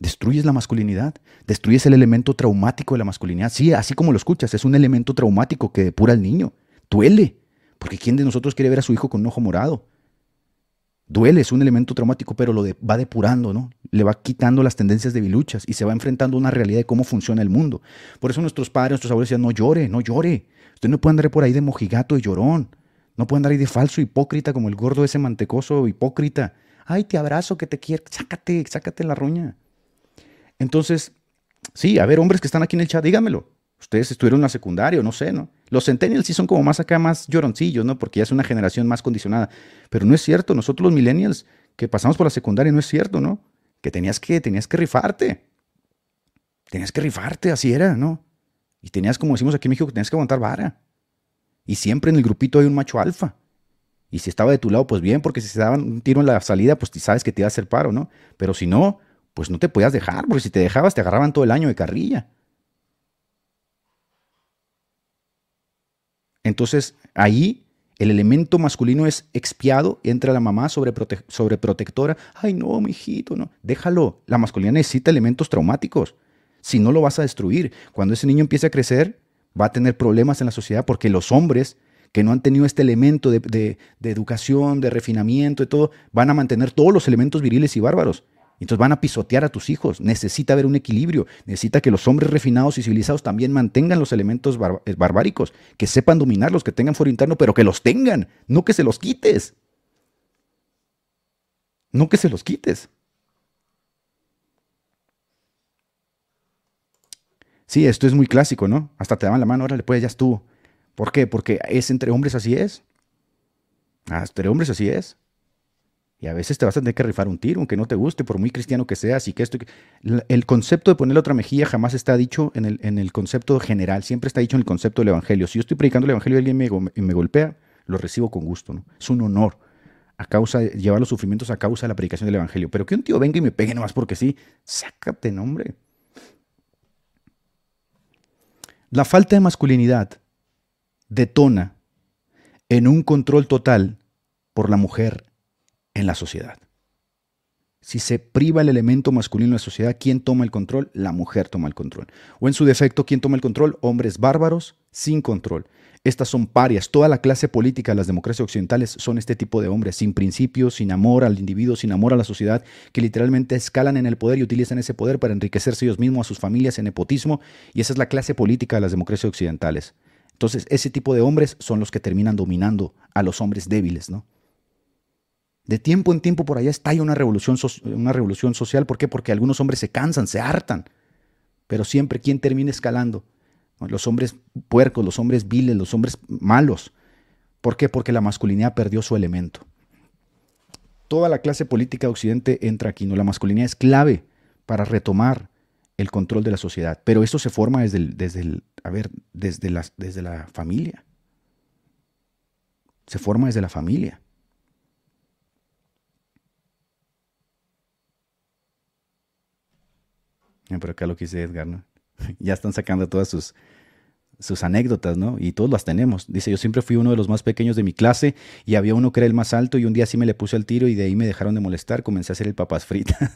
Destruyes la masculinidad, destruyes el elemento traumático de la masculinidad. Sí, así como lo escuchas, es un elemento traumático que depura al niño. Duele, porque ¿quién de nosotros quiere ver a su hijo con un ojo morado? Duele, es un elemento traumático, pero lo va depurando, ¿no? Le va quitando las tendencias de biluchas y se va enfrentando a una realidad de cómo funciona el mundo. Por eso nuestros padres, nuestros abuelos decían, no llore, no llore. Usted no puede andar por ahí de mojigato y llorón. No puede andar ahí de falso hipócrita como el gordo ese mantecoso hipócrita. Ay, te abrazo, que te quiero. Sácate, sácate la roña. Entonces, sí, a ver, hombres que están aquí en el chat, díganmelo. Ustedes estuvieron en la secundaria, no sé, ¿no? Los centennials sí son como más acá, más lloroncillos, ¿no? Porque ya es una generación más condicionada. Pero no es cierto, nosotros los millennials que pasamos por la secundaria, no es cierto, ¿no? Que tenías que, tenías que rifarte. Tenías que rifarte, así era, ¿no? Y tenías, como decimos aquí en México, que tenías que aguantar vara. Y siempre en el grupito hay un macho alfa. Y si estaba de tu lado, pues bien, porque si se daban un tiro en la salida, pues sabes que te iba a hacer paro, ¿no? Pero si no, pues no te podías dejar, porque si te dejabas, te agarraban todo el año de carrilla. Entonces, ahí el elemento masculino es expiado, entra la mamá sobreprotectora. Ay, no, mijito, no. Déjalo. La masculinidad necesita elementos traumáticos. Si no, lo vas a destruir. Cuando ese niño empiece a crecer, va a tener problemas en la sociedad porque los hombres que no han tenido este elemento de, de educación, de refinamiento, y todo, van a mantener todos los elementos viriles y bárbaros. Entonces van a pisotear a tus hijos. Necesita haber un equilibrio. Necesita que los hombres refinados y civilizados también mantengan los elementos eh, barbáricos, que sepan dominarlos, que tengan foro interno, pero que los tengan, no que se los quites. No que se los quites. Sí, esto es muy clásico, ¿no? Hasta te daban la mano, órale, pues ya estuvo. ¿Por qué? Porque es entre hombres así es. Entre hombres así es. Y a veces te vas a tener que rifar un tiro, aunque no te guste, por muy cristiano que seas. Y que esto, el concepto de ponerle otra mejilla jamás está dicho en el, en el concepto general, siempre está dicho en el concepto del Evangelio. Si yo estoy predicando el Evangelio y alguien me, me golpea, lo recibo con gusto. ¿no? Es un honor a causa de llevar los sufrimientos a causa de la predicación del Evangelio. Pero que un tío venga y me pegue nomás porque sí, sácate, nombre. La falta de masculinidad detona en un control total por la mujer en la sociedad. Si se priva el elemento masculino en la sociedad, ¿quién toma el control? La mujer toma el control. O en su defecto, ¿quién toma el control? Hombres bárbaros sin control. Estas son parias. Toda la clase política de las democracias occidentales son este tipo de hombres, sin principios, sin amor al individuo, sin amor a la sociedad, que literalmente escalan en el poder y utilizan ese poder para enriquecerse ellos mismos, a sus familias, en nepotismo. Y esa es la clase política de las democracias occidentales. Entonces, ese tipo de hombres son los que terminan dominando a los hombres débiles, ¿no? De tiempo en tiempo por allá estalla una revolución, una revolución social. ¿Por qué? Porque algunos hombres se cansan, se hartan. Pero siempre, ¿quién termina escalando? Los hombres puercos, los hombres viles, los hombres malos. ¿Por qué? Porque la masculinidad perdió su elemento. Toda la clase política de Occidente entra aquí, ¿no? La masculinidad es clave para retomar el control de la sociedad. Pero eso se forma desde desde a ver, desde la, desde la familia. Se forma desde la familia. Pero acá lo que dice Edgar, ¿no? ya están sacando todas sus, sus anécdotas, ¿no? Y todos las tenemos. Dice, yo siempre fui uno de los más pequeños de mi clase y había uno que era el más alto y un día sí me le puse al tiro y de ahí me dejaron de molestar, comencé a hacer el papas fritas.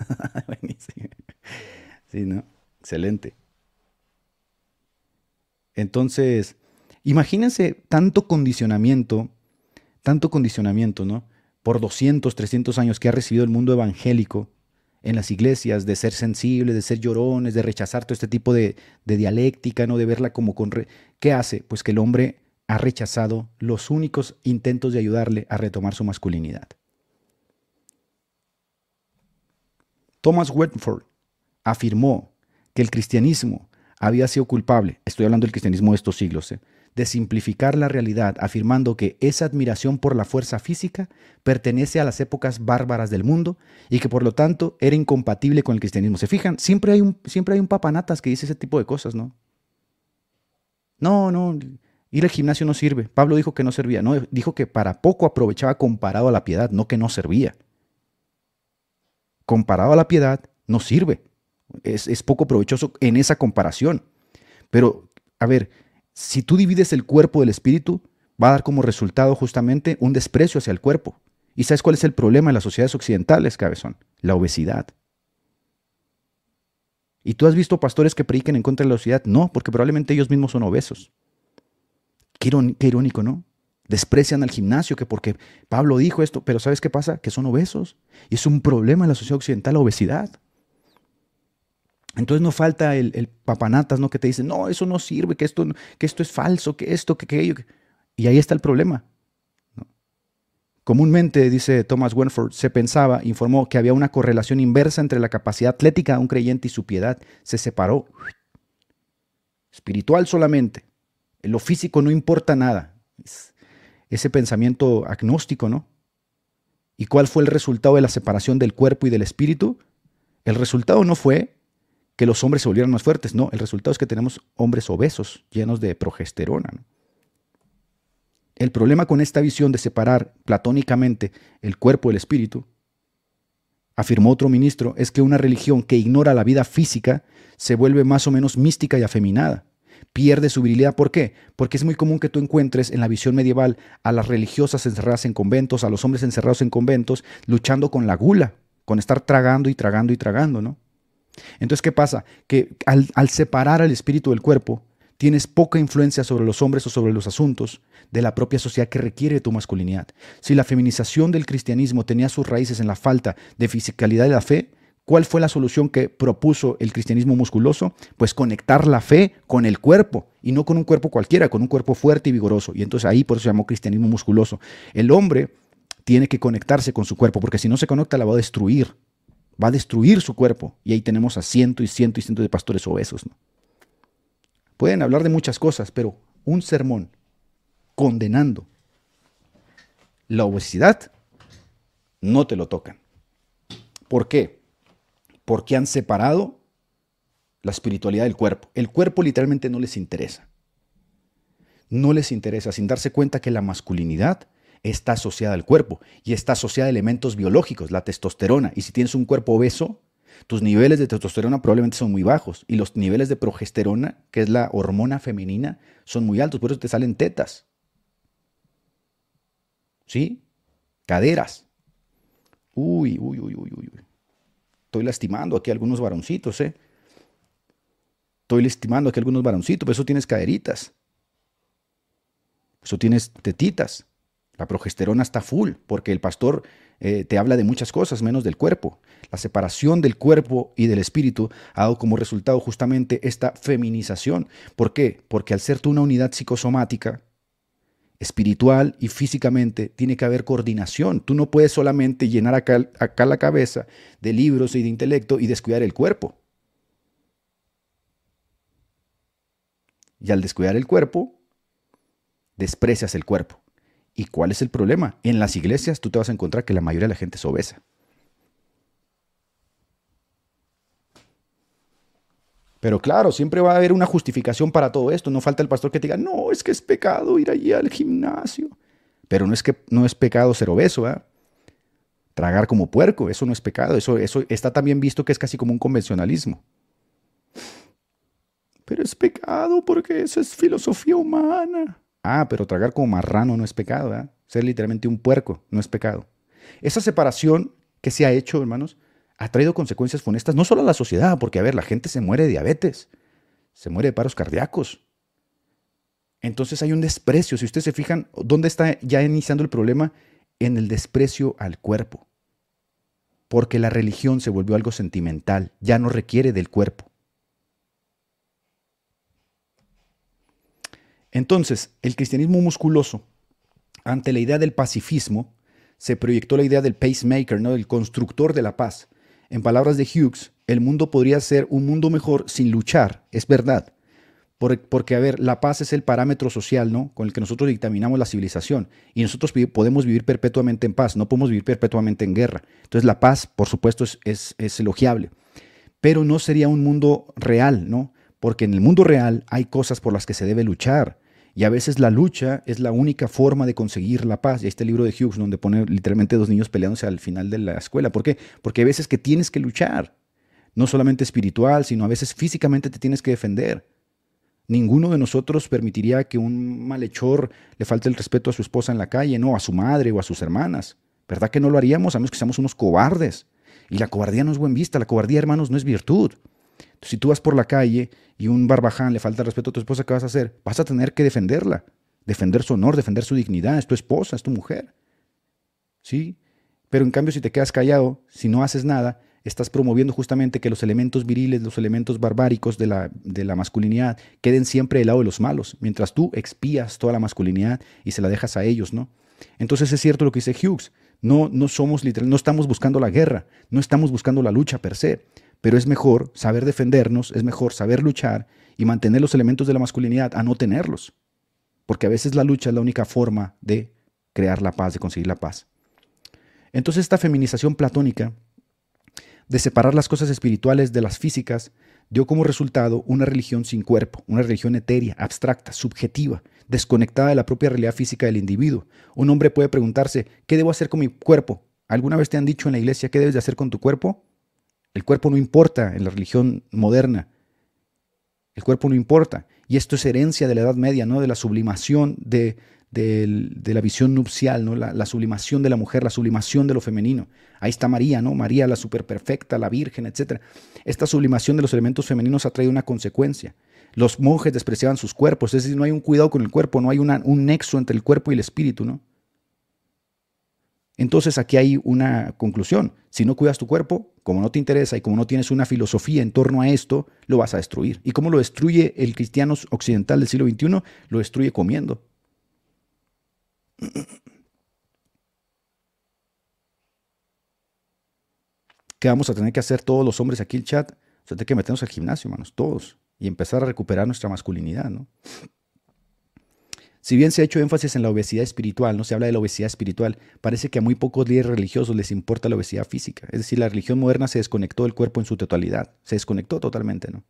sí, ¿no? Excelente. Entonces, imagínense tanto condicionamiento, tanto condicionamiento, ¿no? Por 200, 300 años que ha recibido el mundo evangélico en las iglesias, de ser sensibles, de ser llorones, de rechazar todo este tipo de, dialéctica, ¿no? de verla como con... ¿Qué hace? Pues que el hombre ha rechazado los únicos intentos de ayudarle a retomar su masculinidad. Thomas Wentford afirmó que el cristianismo había sido culpable, estoy hablando del cristianismo de estos siglos, ¿eh? De simplificar la realidad, afirmando que esa admiración por la fuerza física pertenece a las épocas bárbaras del mundo y que por lo tanto era incompatible con el cristianismo. ¿Se fijan? Siempre hay un, siempre hay un papanatas que dice ese tipo de cosas, ¿no? No, no, ir al gimnasio no sirve. Pablo dijo que no servía, no, dijo que para poco aprovechaba comparado a la piedad, no que no servía. Comparado a la piedad, no sirve. Es, es poco provechoso en esa comparación. Pero, a ver, si tú divides el cuerpo del espíritu, va a dar como resultado justamente un desprecio hacia el cuerpo. ¿Y sabes cuál es el problema en las sociedades occidentales, cabezón? La obesidad. ¿Y tú has visto pastores que prediquen en contra de la obesidad? No, porque probablemente ellos mismos son obesos. Qué, irónico, ¿no? Desprecian al gimnasio, que porque Pablo dijo esto, pero ¿sabes qué pasa? Que son obesos. Y es un problema en la sociedad occidental la obesidad. Entonces no falta el, papanatas, ¿no? Que te dice, no, eso no sirve, que esto, que esto es falso, que esto, que aquello. Y ahí está el problema. Comúnmente, dice Thomas Wenford, se pensaba, informó, que había una correlación inversa entre la capacidad atlética de un creyente y su piedad. Se separó. Espiritual solamente. En lo físico no importa nada. ese pensamiento agnóstico, ¿no? ¿Y cuál fue el resultado de la separación del cuerpo y del espíritu? El resultado no fue que los hombres se volvieran más fuertes. No, el resultado es que tenemos hombres obesos, llenos de progesterona. El problema con esta visión de separar platónicamente el cuerpo del espíritu, afirmó otro ministro, es que una religión que ignora la vida física se vuelve más o menos mística y afeminada. Pierde su virilidad. ¿Por qué? Porque es muy común que tú encuentres en la visión medieval a las religiosas encerradas en conventos, a los hombres encerrados en conventos, luchando con la gula, con estar tragando y tragando y tragando, ¿no? Entonces, ¿qué pasa? Que al, separar al espíritu del cuerpo, tienes poca influencia sobre los hombres o sobre los asuntos de la propia sociedad que requiere tu masculinidad. Si la feminización del cristianismo tenía sus raíces en la falta de fisicalidad de la fe, ¿cuál fue la solución que propuso el cristianismo musculoso? Pues conectar la fe con el cuerpo y no con un cuerpo cualquiera, con un cuerpo fuerte y vigoroso. Y entonces ahí por eso se llamó cristianismo musculoso. El hombre tiene que conectarse con su cuerpo porque si no se conecta la va a destruir va a destruir su cuerpo. Y ahí tenemos a ciento y ciento y ciento de pastores obesos. Pueden hablar de muchas cosas, pero un sermón condenando la obesidad, no te lo tocan. ¿Por qué? Porque han separado la espiritualidad del cuerpo. El cuerpo literalmente no les interesa. No les interesa, sin darse cuenta que la masculinidad está asociada al cuerpo y está asociada a elementos biológicos, la testosterona. Y si tienes un cuerpo obeso, Tus niveles de testosterona probablemente son muy bajos y los niveles de progesterona, que es la hormona femenina, son muy altos, por eso te salen tetas. ¿Sí? Caderas. Uy, uy, uy, uy, uy. Estoy lastimando aquí a algunos varoncitos, ¿eh? Estoy lastimando aquí a algunos varoncitos, por eso tienes caderitas. Eso tienes tetitas. La progesterona está full, porque el pastor eh, te habla de muchas cosas menos del cuerpo. La separación del cuerpo y del espíritu ha dado como resultado justamente esta feminización. ¿Por qué? Porque al ser tú una unidad psicosomática, espiritual y físicamente, tiene que haber coordinación. Tú no puedes solamente llenar acá, acá la cabeza de libros y de intelecto y descuidar el cuerpo. Y al descuidar el cuerpo, desprecias el cuerpo. ¿Y cuál es el problema? En las iglesias tú te vas a encontrar que la mayoría de la gente es obesa. Pero claro, siempre va a haber una justificación para todo esto. No falta el pastor que te diga, no, es que es pecado ir allí al gimnasio. Pero no es que no es pecado ser obeso, ¿eh? Tragar como puerco, eso no es pecado. Eso, eso está también visto que es casi como un convencionalismo. Pero es pecado porque eso es filosofía humana. Ah, pero tragar como marrano no es pecado, ¿verdad? Ser literalmente un puerco no es pecado. Esa separación que se ha hecho, hermanos, ha traído consecuencias funestas no solo a la sociedad, porque, a ver, la gente se muere de diabetes, se muere de paros cardíacos. Entonces hay un desprecio. Si ustedes se fijan, ¿dónde está ya iniciando el problema? En el desprecio al cuerpo. Porque la religión se volvió algo sentimental, ya no requiere del cuerpo. Entonces, el cristianismo musculoso, ante la idea del pacifismo, se proyectó la idea del pacemaker, ¿no? del constructor de la paz. En palabras de Hughes, el mundo podría ser un mundo mejor sin luchar, es verdad. Porque, a ver, la paz es el parámetro social, ¿no? Con el que nosotros dictaminamos la civilización. Y nosotros podemos vivir perpetuamente en paz, no podemos vivir perpetuamente en guerra. Entonces la paz, por supuesto, es, es, es elogiable. Pero no sería un mundo real, ¿no? Porque en el mundo real hay cosas por las que se debe luchar. Y a veces la lucha es la única forma de conseguir la paz. Y este libro de Hughes, donde pone literalmente dos niños peleándose al final de la escuela. ¿Por qué? Porque hay veces que tienes que luchar. No solamente espiritual, sino a veces físicamente te tienes que defender. Ninguno de nosotros permitiría que un malhechor le falte el respeto a su esposa en la calle, no a su madre o a sus hermanas. ¿Verdad que no lo haríamos a menos que seamos unos cobardes? Y la cobardía no es buen vista, la cobardía, hermanos, no es virtud. Si tú vas por la calle y un barbaján le falta respeto a tu esposa, ¿qué vas a hacer? Vas a tener que defenderla, defender su honor, defender su dignidad, es tu esposa, es tu mujer. ¿Sí? Pero en cambio, si te quedas callado, si no haces nada, estás promoviendo justamente que los elementos viriles, los elementos barbáricos de la, de la masculinidad queden siempre del lado de los malos, mientras tú expías toda la masculinidad y se la dejas a ellos, ¿no? Entonces es cierto lo que dice Hughes, no, no somos literal, no estamos buscando la guerra, no estamos buscando la lucha per se, pero es mejor saber defendernos, es mejor saber luchar y mantener los elementos de la masculinidad a no tenerlos. Porque a veces la lucha es la única forma de crear la paz, de conseguir la paz. Entonces esta feminización platónica de separar las cosas espirituales de las físicas dio como resultado una religión sin cuerpo, una religión etérea, abstracta, subjetiva, desconectada de la propia realidad física del individuo. Un hombre puede preguntarse, ¿qué debo hacer con mi cuerpo? ¿Alguna vez te han dicho en la iglesia qué debes de hacer con tu cuerpo? El cuerpo no importa en la religión moderna. El cuerpo no importa. Y esto es herencia de la Edad Media, ¿no? De la sublimación de, la visión nupcial, ¿no? La, sublimación de la mujer, la sublimación de lo femenino. Ahí está María, ¿no? María la superperfecta, la virgen, etc. Esta sublimación de los elementos femeninos ha traído una consecuencia. Los monjes despreciaban sus cuerpos, es decir, no hay un cuidado con el cuerpo, no hay un nexo entre el cuerpo y el espíritu, ¿no? Entonces aquí hay una conclusión. Si no cuidas tu cuerpo, como no te interesa y como no tienes una filosofía en torno a esto, lo vas a destruir. ¿Y cómo lo destruye el cristiano occidental del siglo XXI? Lo destruye comiendo. ¿Qué vamos a tener que hacer todos los hombres aquí en el chat? O sea, que meternos al gimnasio, hermanos, todos. Y empezar a recuperar nuestra masculinidad, ¿no? Si bien se ha hecho énfasis en la obesidad espiritual, no se habla de la obesidad espiritual, parece que a muy pocos líderes religiosos les importa la obesidad física. Es decir, la religión moderna se desconectó del cuerpo en su totalidad, se desconectó totalmente, ¿no?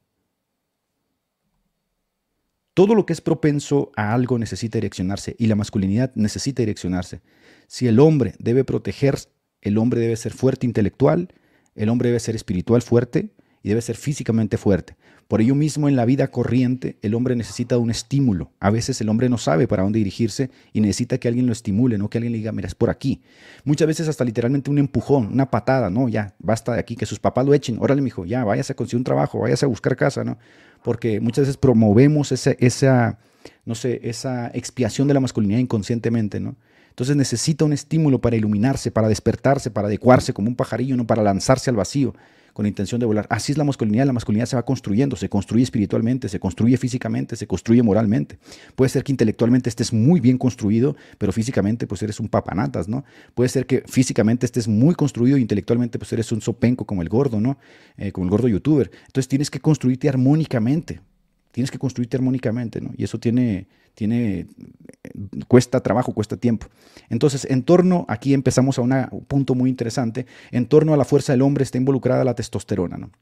Todo lo que es propenso a algo necesita direccionarse y la masculinidad necesita direccionarse. Si el hombre debe proteger, el hombre debe ser fuerte intelectual, El hombre debe ser espiritual fuerte y debe ser físicamente fuerte. Por ello mismo en la vida corriente el hombre necesita un estímulo. A veces el hombre no sabe para dónde dirigirse y necesita que alguien lo estimule, no que alguien le diga, mira, es por aquí. Muchas veces hasta literalmente un empujón, una patada, no, ya, basta de aquí, que sus papás lo echen, órale, mijo, ya, váyase a conseguir un trabajo, váyase a buscar casa, ¿no? Porque muchas veces promovemos esa, no sé, esa expiación de la masculinidad inconscientemente, ¿no? Entonces necesita un estímulo para iluminarse, para despertarse, para adecuarse como un pajarillo, no para lanzarse al vacío con intención de volar. Así es la masculinidad, la masculinidad se va construyendo, se construye espiritualmente, se construye físicamente, se construye moralmente. Puede ser que intelectualmente estés muy bien construido, pero físicamente pues eres un papanatas, ¿no? Puede ser que físicamente estés muy construido e intelectualmente pues eres un sopenco como el gordo, ¿no? Eh, como el gordo youtuber. Entonces tienes que construirte armónicamente, tienes que construirte armónicamente, ¿no? Y eso tiene, tiene, cuesta trabajo, cuesta tiempo. Entonces, en torno, aquí empezamos a un punto muy interesante, en torno a la fuerza del hombre está involucrada la testosterona. ¿no?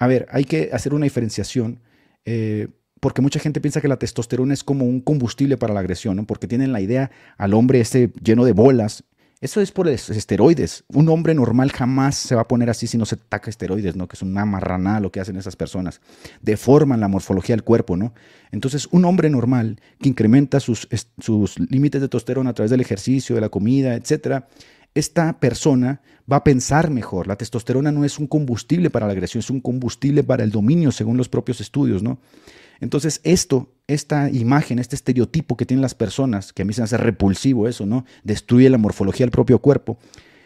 A ver, hay que hacer una diferenciación, eh, porque mucha gente piensa que la testosterona es como un combustible para la agresión, ¿no? porque tienen la idea al hombre este lleno de bolas, eso es por los esteroides. Un hombre normal jamás se va a poner así si no se taca esteroides, ¿no? Que es una marranada lo que hacen esas personas. Deforman la morfología del cuerpo, ¿no? Entonces, un hombre normal que incrementa sus, sus límites de testosterona a través del ejercicio, de la comida, etcétera, esta persona va a pensar mejor. La testosterona no es un combustible para la agresión, es un combustible para el dominio, según los propios estudios, ¿no? Entonces, esto, esta imagen, este estereotipo que tienen las personas, que a mí se me hace repulsivo eso, ¿no? Destruye la morfología del propio cuerpo.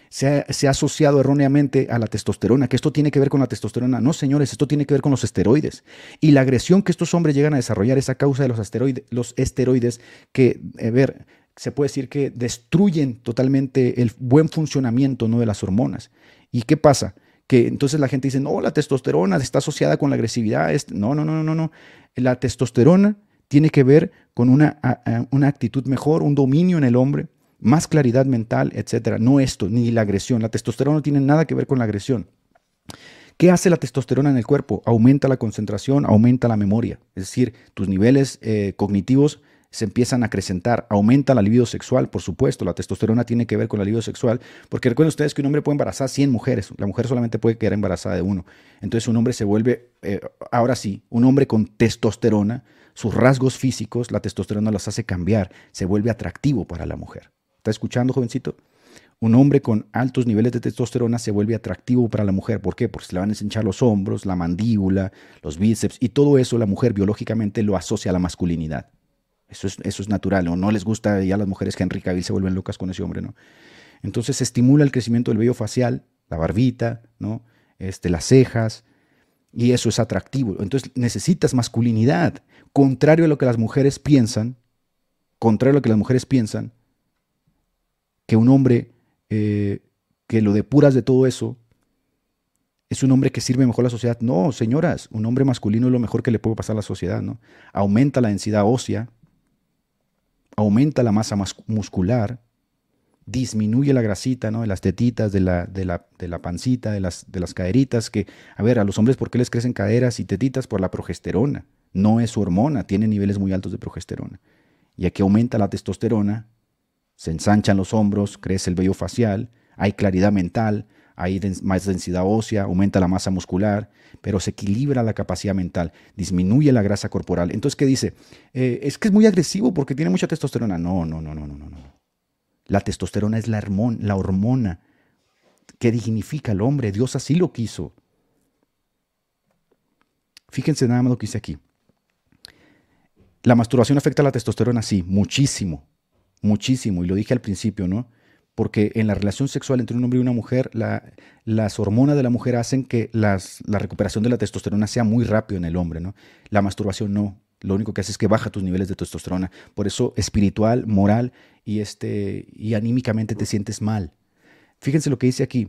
Se ha, asociado erróneamente a la testosterona, que esto tiene que ver con la testosterona. No, señores, esto tiene que ver con los esteroides. Y la agresión que estos hombres llegan a desarrollar es a causa de los, esteroides, los esteroides que, a ver, se puede decir que destruyen totalmente el buen funcionamiento ¿no? de las hormonas. ¿Y qué pasa? Que entonces la gente dice, no, la testosterona está asociada con la agresividad. No, no, no, no, no. La testosterona tiene que ver con una, una actitud mejor, un dominio en el hombre, más claridad mental, etc. No esto, ni la agresión. La testosterona no tiene nada que ver con la agresión. ¿Qué hace la testosterona en el cuerpo? Aumenta la concentración, aumenta la memoria. Es decir, tus niveles eh, cognitivos se empiezan a acrecentar, aumenta la libido sexual, por supuesto, la testosterona tiene que ver con la libido sexual, porque recuerden ustedes que un hombre puede embarazar 100 mujeres, la mujer solamente puede quedar embarazada de uno. Entonces un hombre se vuelve, eh, ahora sí, un hombre con testosterona, sus rasgos físicos, la testosterona los hace cambiar, se vuelve atractivo para la mujer. ¿Está escuchando, jovencito? Un hombre con altos niveles de testosterona se vuelve atractivo para la mujer. ¿Por qué? Porque se le van a ensanchar los hombros, la mandíbula, los bíceps y todo eso la mujer biológicamente lo asocia a la masculinidad. Eso es, eso es natural, o no les gusta ya a las mujeres que Henry Cavill se vuelven locas con ese hombre, ¿no? Entonces se estimula el crecimiento del vello facial, la barbita, ¿no? Este, las cejas, y eso es atractivo. Entonces necesitas masculinidad, contrario a lo que las mujeres piensan, contrario a lo que las mujeres piensan, que un hombre eh, que lo depuras de todo eso es un hombre que sirve mejor a la sociedad. No, señoras, un hombre masculino es lo mejor que le puede pasar a la sociedad, ¿no? Aumenta la densidad ósea, aumenta la masa muscular, disminuye la grasita, ¿no? De las tetitas, de la, de la, de la pancita, de las, de las caderitas, que, a ver, a los hombres, ¿por qué les crecen caderas y tetitas? Por la progesterona. No es su hormona, tiene niveles muy altos de progesterona. Y aquí aumenta la testosterona, se ensanchan los hombros, crece el vello facial, hay claridad mental, hay más densidad ósea, aumenta la masa muscular, pero se equilibra la capacidad mental, disminuye la grasa corporal. Entonces, ¿qué dice? Eh, es que es muy agresivo porque tiene mucha testosterona. No, no, no, no, no, no. La testosterona es la, la hormona que dignifica al hombre. Dios así lo quiso. Fíjense nada más lo que dice aquí. La masturbación afecta a la testosterona, sí, muchísimo, muchísimo. Y lo dije al principio, ¿no? porque en la relación sexual entre un hombre y una mujer, las hormonas de la mujer hacen que la recuperación de la testosterona sea muy rápido en el hombre, ¿no? La masturbación no. Lo único que hace es que baja tus niveles de testosterona. Por eso espiritual, moral y, este, y anímicamente te sientes mal. Fíjense lo que dice aquí.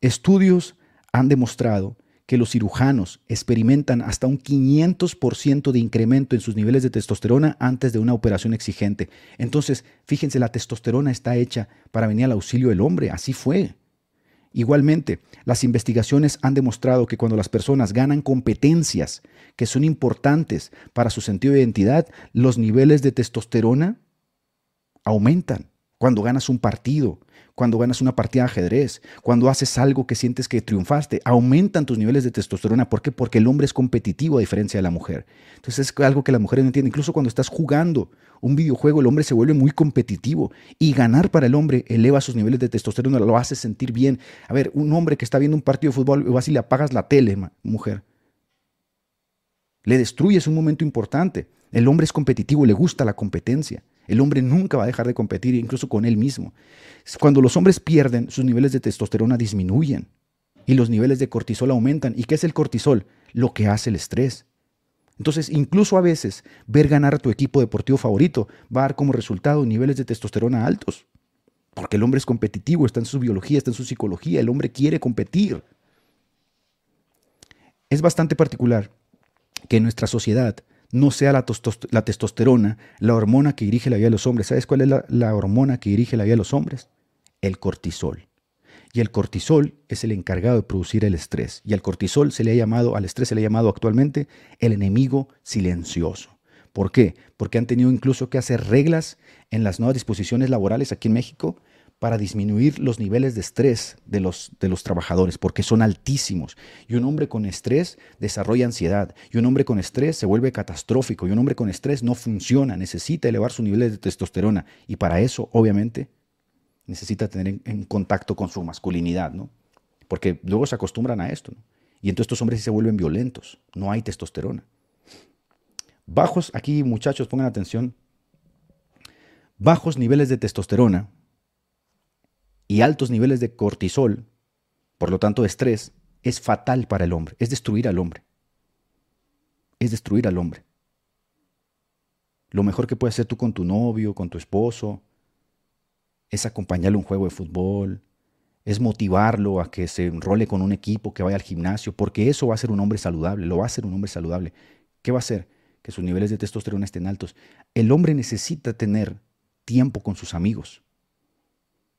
Estudios han demostrado que los cirujanos experimentan hasta un 500% de incremento en sus niveles de testosterona antes de una operación exigente. Entonces, fíjense, la testosterona está hecha para venir al auxilio del hombre, así fue. Igualmente, las investigaciones han demostrado que cuando las personas ganan competencias que son importantes para su sentido de identidad, los niveles de testosterona aumentan. Cuando ganas un partido, cuando ganas una partida de ajedrez, cuando haces algo que sientes que triunfaste, aumentan tus niveles de testosterona. ¿Por qué? Porque el hombre es competitivo a diferencia de la mujer. Entonces es algo que las mujeres no entienden. Incluso cuando estás jugando un videojuego, el hombre se vuelve muy competitivo y ganar para el hombre eleva sus niveles de testosterona, lo hace sentir bien. A ver, un hombre que está viendo un partido de fútbol, vas y le apagas la tele, mujer. Le destruyes un momento importante. El hombre es competitivo, le gusta la competencia. El hombre nunca va a dejar de competir, incluso con él mismo. Cuando los hombres pierden, sus niveles de testosterona disminuyen y los niveles de cortisol aumentan. ¿Y qué es el cortisol? Lo que hace el estrés. Entonces, incluso a veces, ver ganar a tu equipo deportivo favorito va a dar como resultado niveles de testosterona altos. Porque el hombre es competitivo, está en su biología, está en su psicología, el hombre quiere competir. Es bastante particular que en nuestra sociedad no sea la, testosterona la hormona que dirige la vida de los hombres. ¿Sabes cuál es la, la hormona que dirige la vida de los hombres? El cortisol. Y el cortisol es el encargado de producir el estrés. Y al cortisol se le ha llamado, al estrés se le ha llamado actualmente el enemigo silencioso. ¿Por qué? Porque han tenido incluso que hacer reglas en las nuevas disposiciones laborales aquí en México para disminuir los niveles de estrés de los, de los trabajadores, porque son altísimos. Y un hombre con estrés desarrolla ansiedad, y un hombre con estrés se vuelve catastrófico, y un hombre con estrés no funciona, necesita elevar su nivel de testosterona, y para eso, obviamente, necesita tener en, contacto con su masculinidad, ¿no? Porque luego se acostumbran a esto. Y entonces estos hombres se vuelven violentos, no hay testosterona. Bajos, aquí muchachos, pongan atención, bajos niveles de testosterona y altos niveles de cortisol, por lo tanto estrés, es fatal para el hombre, es destruir al hombre. Es destruir al hombre. Lo mejor que puedes hacer tú con tu novio, con tu esposo, es acompañarle a un juego de fútbol, es motivarlo a que se enrole con un equipo, que vaya al gimnasio, porque eso va a ser un hombre saludable, lo va a hacer un hombre saludable. ¿Qué va a hacer? Que sus niveles de testosterona estén altos. El hombre necesita tener tiempo con sus amigos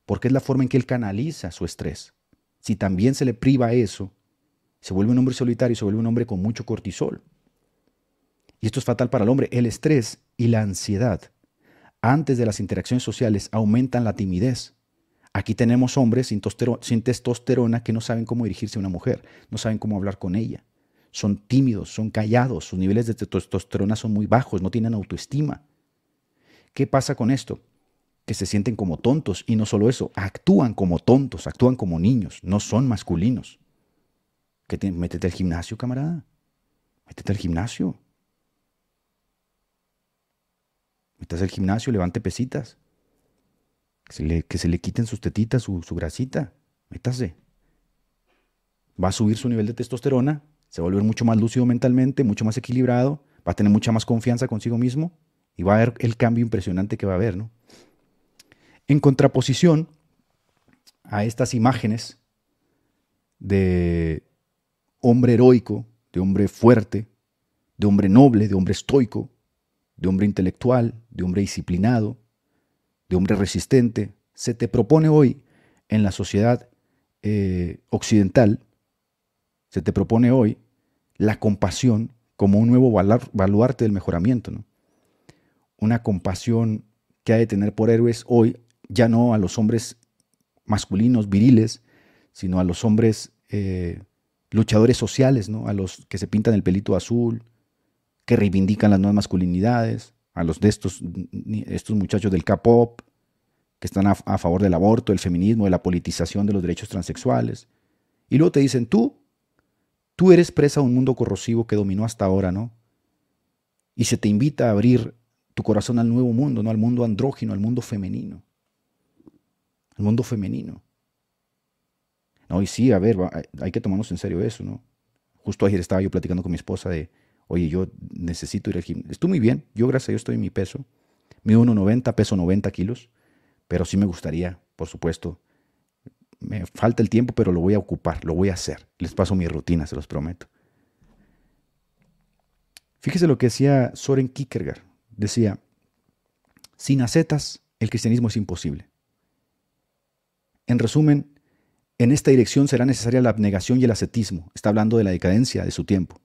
porque es la forma en que él canaliza su estrés. Si también se le priva eso, se vuelve un hombre solitario, se vuelve un hombre con mucho cortisol. Y esto es fatal para el hombre. El estrés y la ansiedad antes de las interacciones sociales aumentan la timidez. Aquí tenemos hombres sin, sin, testosterona que no saben cómo dirigirse a una mujer, no saben cómo hablar con ella. Son tímidos, son callados, sus niveles de testosterona son muy bajos, no tienen autoestima. ¿Qué pasa con esto? Que se sienten como tontos y no solo eso, actúan como tontos, actúan como niños, no son masculinos. ¿Qué te, métete al gimnasio, camarada. Métete al gimnasio. Métete al gimnasio, levante pesitas. Que se le, que se le quiten sus tetitas, su, su grasita. Métase. Va a subir su nivel de testosterona, se va a volver mucho más lúcido mentalmente, mucho más equilibrado, va a tener mucha más confianza consigo mismo y va a ver el cambio impresionante que va a haber, ¿no? En contraposición a estas imágenes de hombre heroico, de hombre fuerte, de hombre noble, de hombre estoico, de hombre intelectual, de hombre disciplinado, de hombre resistente, se te propone hoy en la sociedad eh, occidental, se te propone hoy la compasión como un nuevo baluarte del mejoramiento. ¿no? Una compasión que ha de tener por héroes hoy ya no a los hombres masculinos, viriles, sino a los hombres eh, luchadores sociales, ¿no? a los que se pintan el pelito azul, que reivindican las nuevas masculinidades, a los de estos, estos muchachos del K-pop, que están a, favor del aborto, del feminismo, de la politización de los derechos transexuales. Y luego te dicen, tú, tú eres presa de un mundo corrosivo que dominó hasta ahora, ¿no? Y se te invita a abrir tu corazón al nuevo mundo, ¿no? Al mundo andrógino, al mundo femenino el mundo femenino. No, y sí, a ver, hay que tomarnos en serio eso, ¿no? Justo ayer estaba yo platicando con mi esposa de, oye, yo necesito ir al gimnasio. Estoy muy bien, yo gracias a Dios estoy en mi peso. Mido 1,90, peso 90 kilos, pero sí me gustaría, por supuesto. Me falta el tiempo, pero lo voy a ocupar, lo voy a hacer. Les paso mi rutina, se los prometo. Fíjese lo que decía Soren Kierkegaard. Decía, sin acetas, el cristianismo es imposible. En resumen, en esta dirección será necesaria la abnegación y el ascetismo. Está hablando de la decadencia de su tiempo.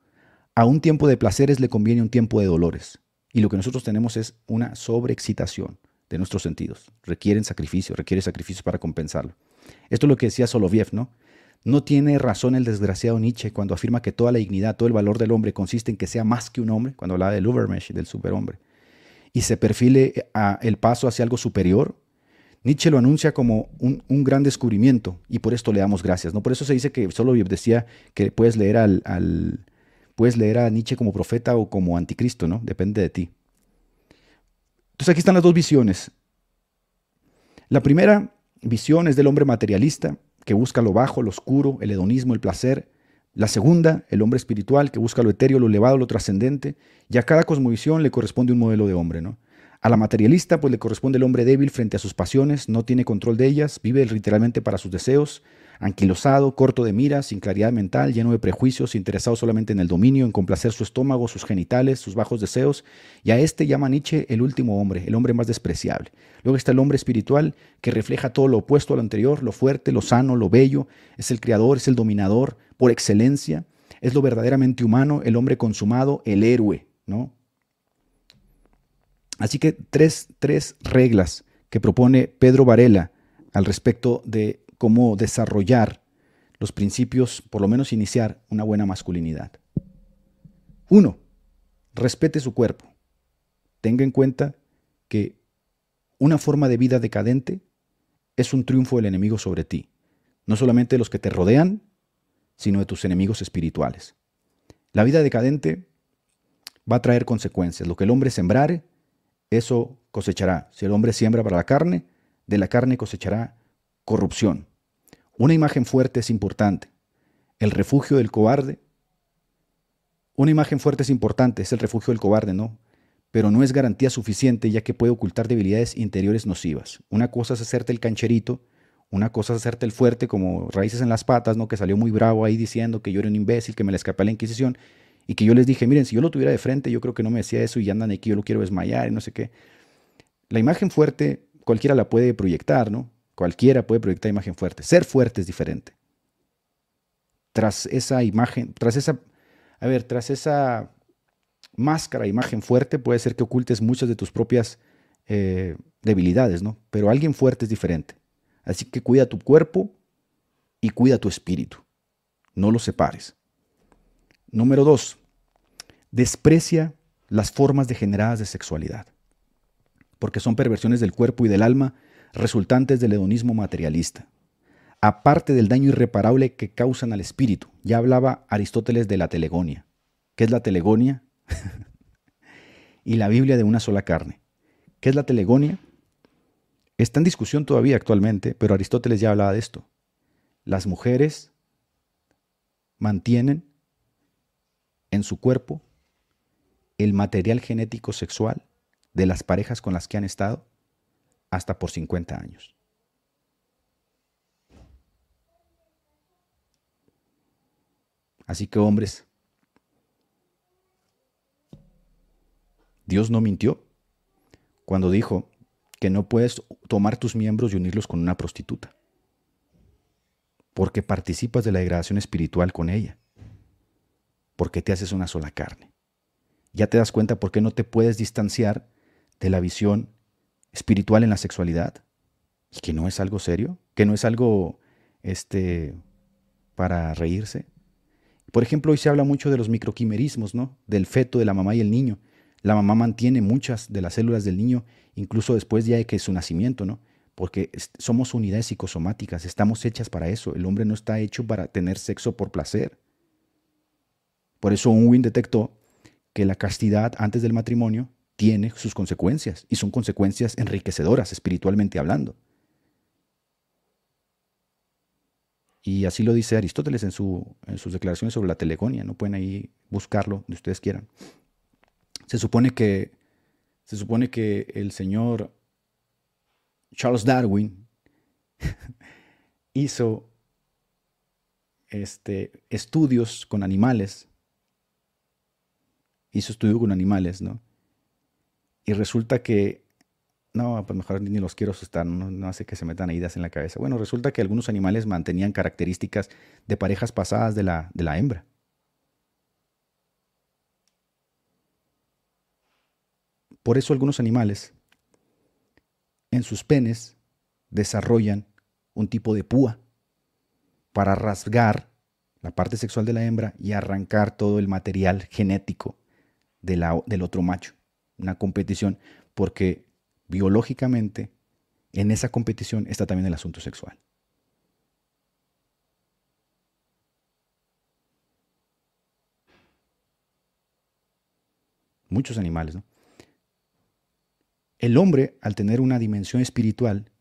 A un tiempo de placeres le conviene un tiempo de dolores. Y lo que nosotros tenemos es una sobreexcitación de nuestros sentidos. Requieren sacrificio, requiere sacrificio para compensarlo. Esto es lo que decía Soloviev, ¿no? No tiene razón el desgraciado Nietzsche cuando afirma que toda la dignidad, todo el valor del hombre consiste en que sea más que un hombre, cuando hablaba del Ubermensch, del superhombre, y se perfile el paso hacia algo superior. Nietzsche lo anuncia como un, gran descubrimiento y por esto le damos gracias. ¿no? Por eso se dice que Soloviev decía que puedes leer, al, al, puedes leer a Nietzsche como profeta o como anticristo, ¿no? Depende de ti. Entonces aquí están las dos visiones. La primera visión es del hombre materialista, que busca lo bajo, lo oscuro, el hedonismo, el placer. La segunda, el hombre espiritual, que busca lo etéreo, lo elevado, lo trascendente. Y a cada cosmovisión le corresponde un modelo de hombre, ¿no? A la materialista, pues le corresponde el hombre débil frente a sus pasiones, no tiene control de ellas, vive literalmente para sus deseos, anquilosado, corto de miras, sin claridad mental, lleno de prejuicios, interesado solamente en el dominio, en complacer su estómago, sus genitales, sus bajos deseos, y a este llama Nietzsche el último hombre, el hombre más despreciable. Luego está el hombre espiritual, que refleja todo lo opuesto a lo anterior, lo fuerte, lo sano, lo bello, es el creador, es el dominador, por excelencia, es lo verdaderamente humano, el hombre consumado, el héroe, ¿no? Así que tres, tres reglas que propone Pedro Varela al respecto de cómo desarrollar los principios, por lo menos iniciar una buena masculinidad. Uno, respete su cuerpo. Tenga en cuenta que una forma de vida decadente es un triunfo del enemigo sobre ti, no solamente de los que te rodean, sino de tus enemigos espirituales. La vida decadente va a traer consecuencias. Lo que el hombre sembrare, eso cosechará. Si el hombre siembra para la carne, de la carne cosechará corrupción. Una imagen fuerte es importante. El refugio del cobarde. Una imagen fuerte es importante, es el refugio del cobarde, ¿no? Pero no es garantía suficiente ya que puede ocultar debilidades interiores nocivas. Una cosa es hacerte el cancherito, una cosa es hacerte el fuerte como raíces en las patas, ¿no? Que salió muy bravo ahí diciendo que yo era un imbécil, que me le escapé a la Inquisición y que yo les dije, miren, si yo lo tuviera de frente, yo creo que no me decía eso y andan aquí, yo lo quiero desmayar y no sé qué. La imagen fuerte cualquiera la puede proyectar, ¿no? Cualquiera puede proyectar imagen fuerte. Ser fuerte es diferente. Tras esa imagen, tras esa, a ver, tras esa máscara, imagen fuerte, puede ser que ocultes muchas de tus propias eh, debilidades, ¿no? Pero alguien fuerte es diferente. Así que cuida tu cuerpo y cuida tu espíritu. No los separes. Número dos, desprecia las formas degeneradas de sexualidad, porque son perversiones del cuerpo y del alma resultantes del hedonismo materialista, aparte del daño irreparable que causan al espíritu. Ya hablaba Aristóteles de la telegonia. ¿Qué es la telegonia? y la Biblia de una sola carne. ¿Qué es la telegonia? Está en discusión todavía actualmente, pero Aristóteles ya hablaba de esto. Las mujeres mantienen en su cuerpo el material genético sexual de las parejas con las que han estado hasta por 50 años. Así que hombres, Dios no mintió cuando dijo que no puedes tomar tus miembros y unirlos con una prostituta, porque participas de la degradación espiritual con ella, porque te haces una sola carne. Ya te das cuenta por qué no te puedes distanciar de la visión espiritual en la sexualidad y que no es algo serio, que no es algo este para reírse. Por ejemplo, hoy se habla mucho de los microquimerismos, ¿no? Del feto de la mamá y el niño. La mamá mantiene muchas de las células del niño incluso después ya de que su nacimiento, ¿no? Porque somos unidades psicosomáticas, estamos hechas para eso. El hombre no está hecho para tener sexo por placer. Por eso Unwin detectó que la castidad antes del matrimonio tiene sus consecuencias y son consecuencias enriquecedoras espiritualmente hablando. Y así lo dice Aristóteles en, su, en sus declaraciones sobre la telegonia. No pueden ahí buscarlo donde ustedes quieran. Se supone que, se supone que el señor Charles Darwin hizo este, estudios con animales. Hizo estudios con animales, ¿no? Y resulta que, no, pues mejor ni los quiero asustar, no, hace que se metan ideas en la cabeza. Bueno, resulta que algunos animales mantenían características de parejas pasadas de la, de la hembra. Por eso algunos animales en sus penes desarrollan un tipo de púa para rasgar la parte sexual de la hembra y arrancar todo el material genético del otro macho. Una competición porque biológicamente en esa competición está también el asunto sexual. Muchos animales, ¿no? El hombre, al tener una dimensión espiritual,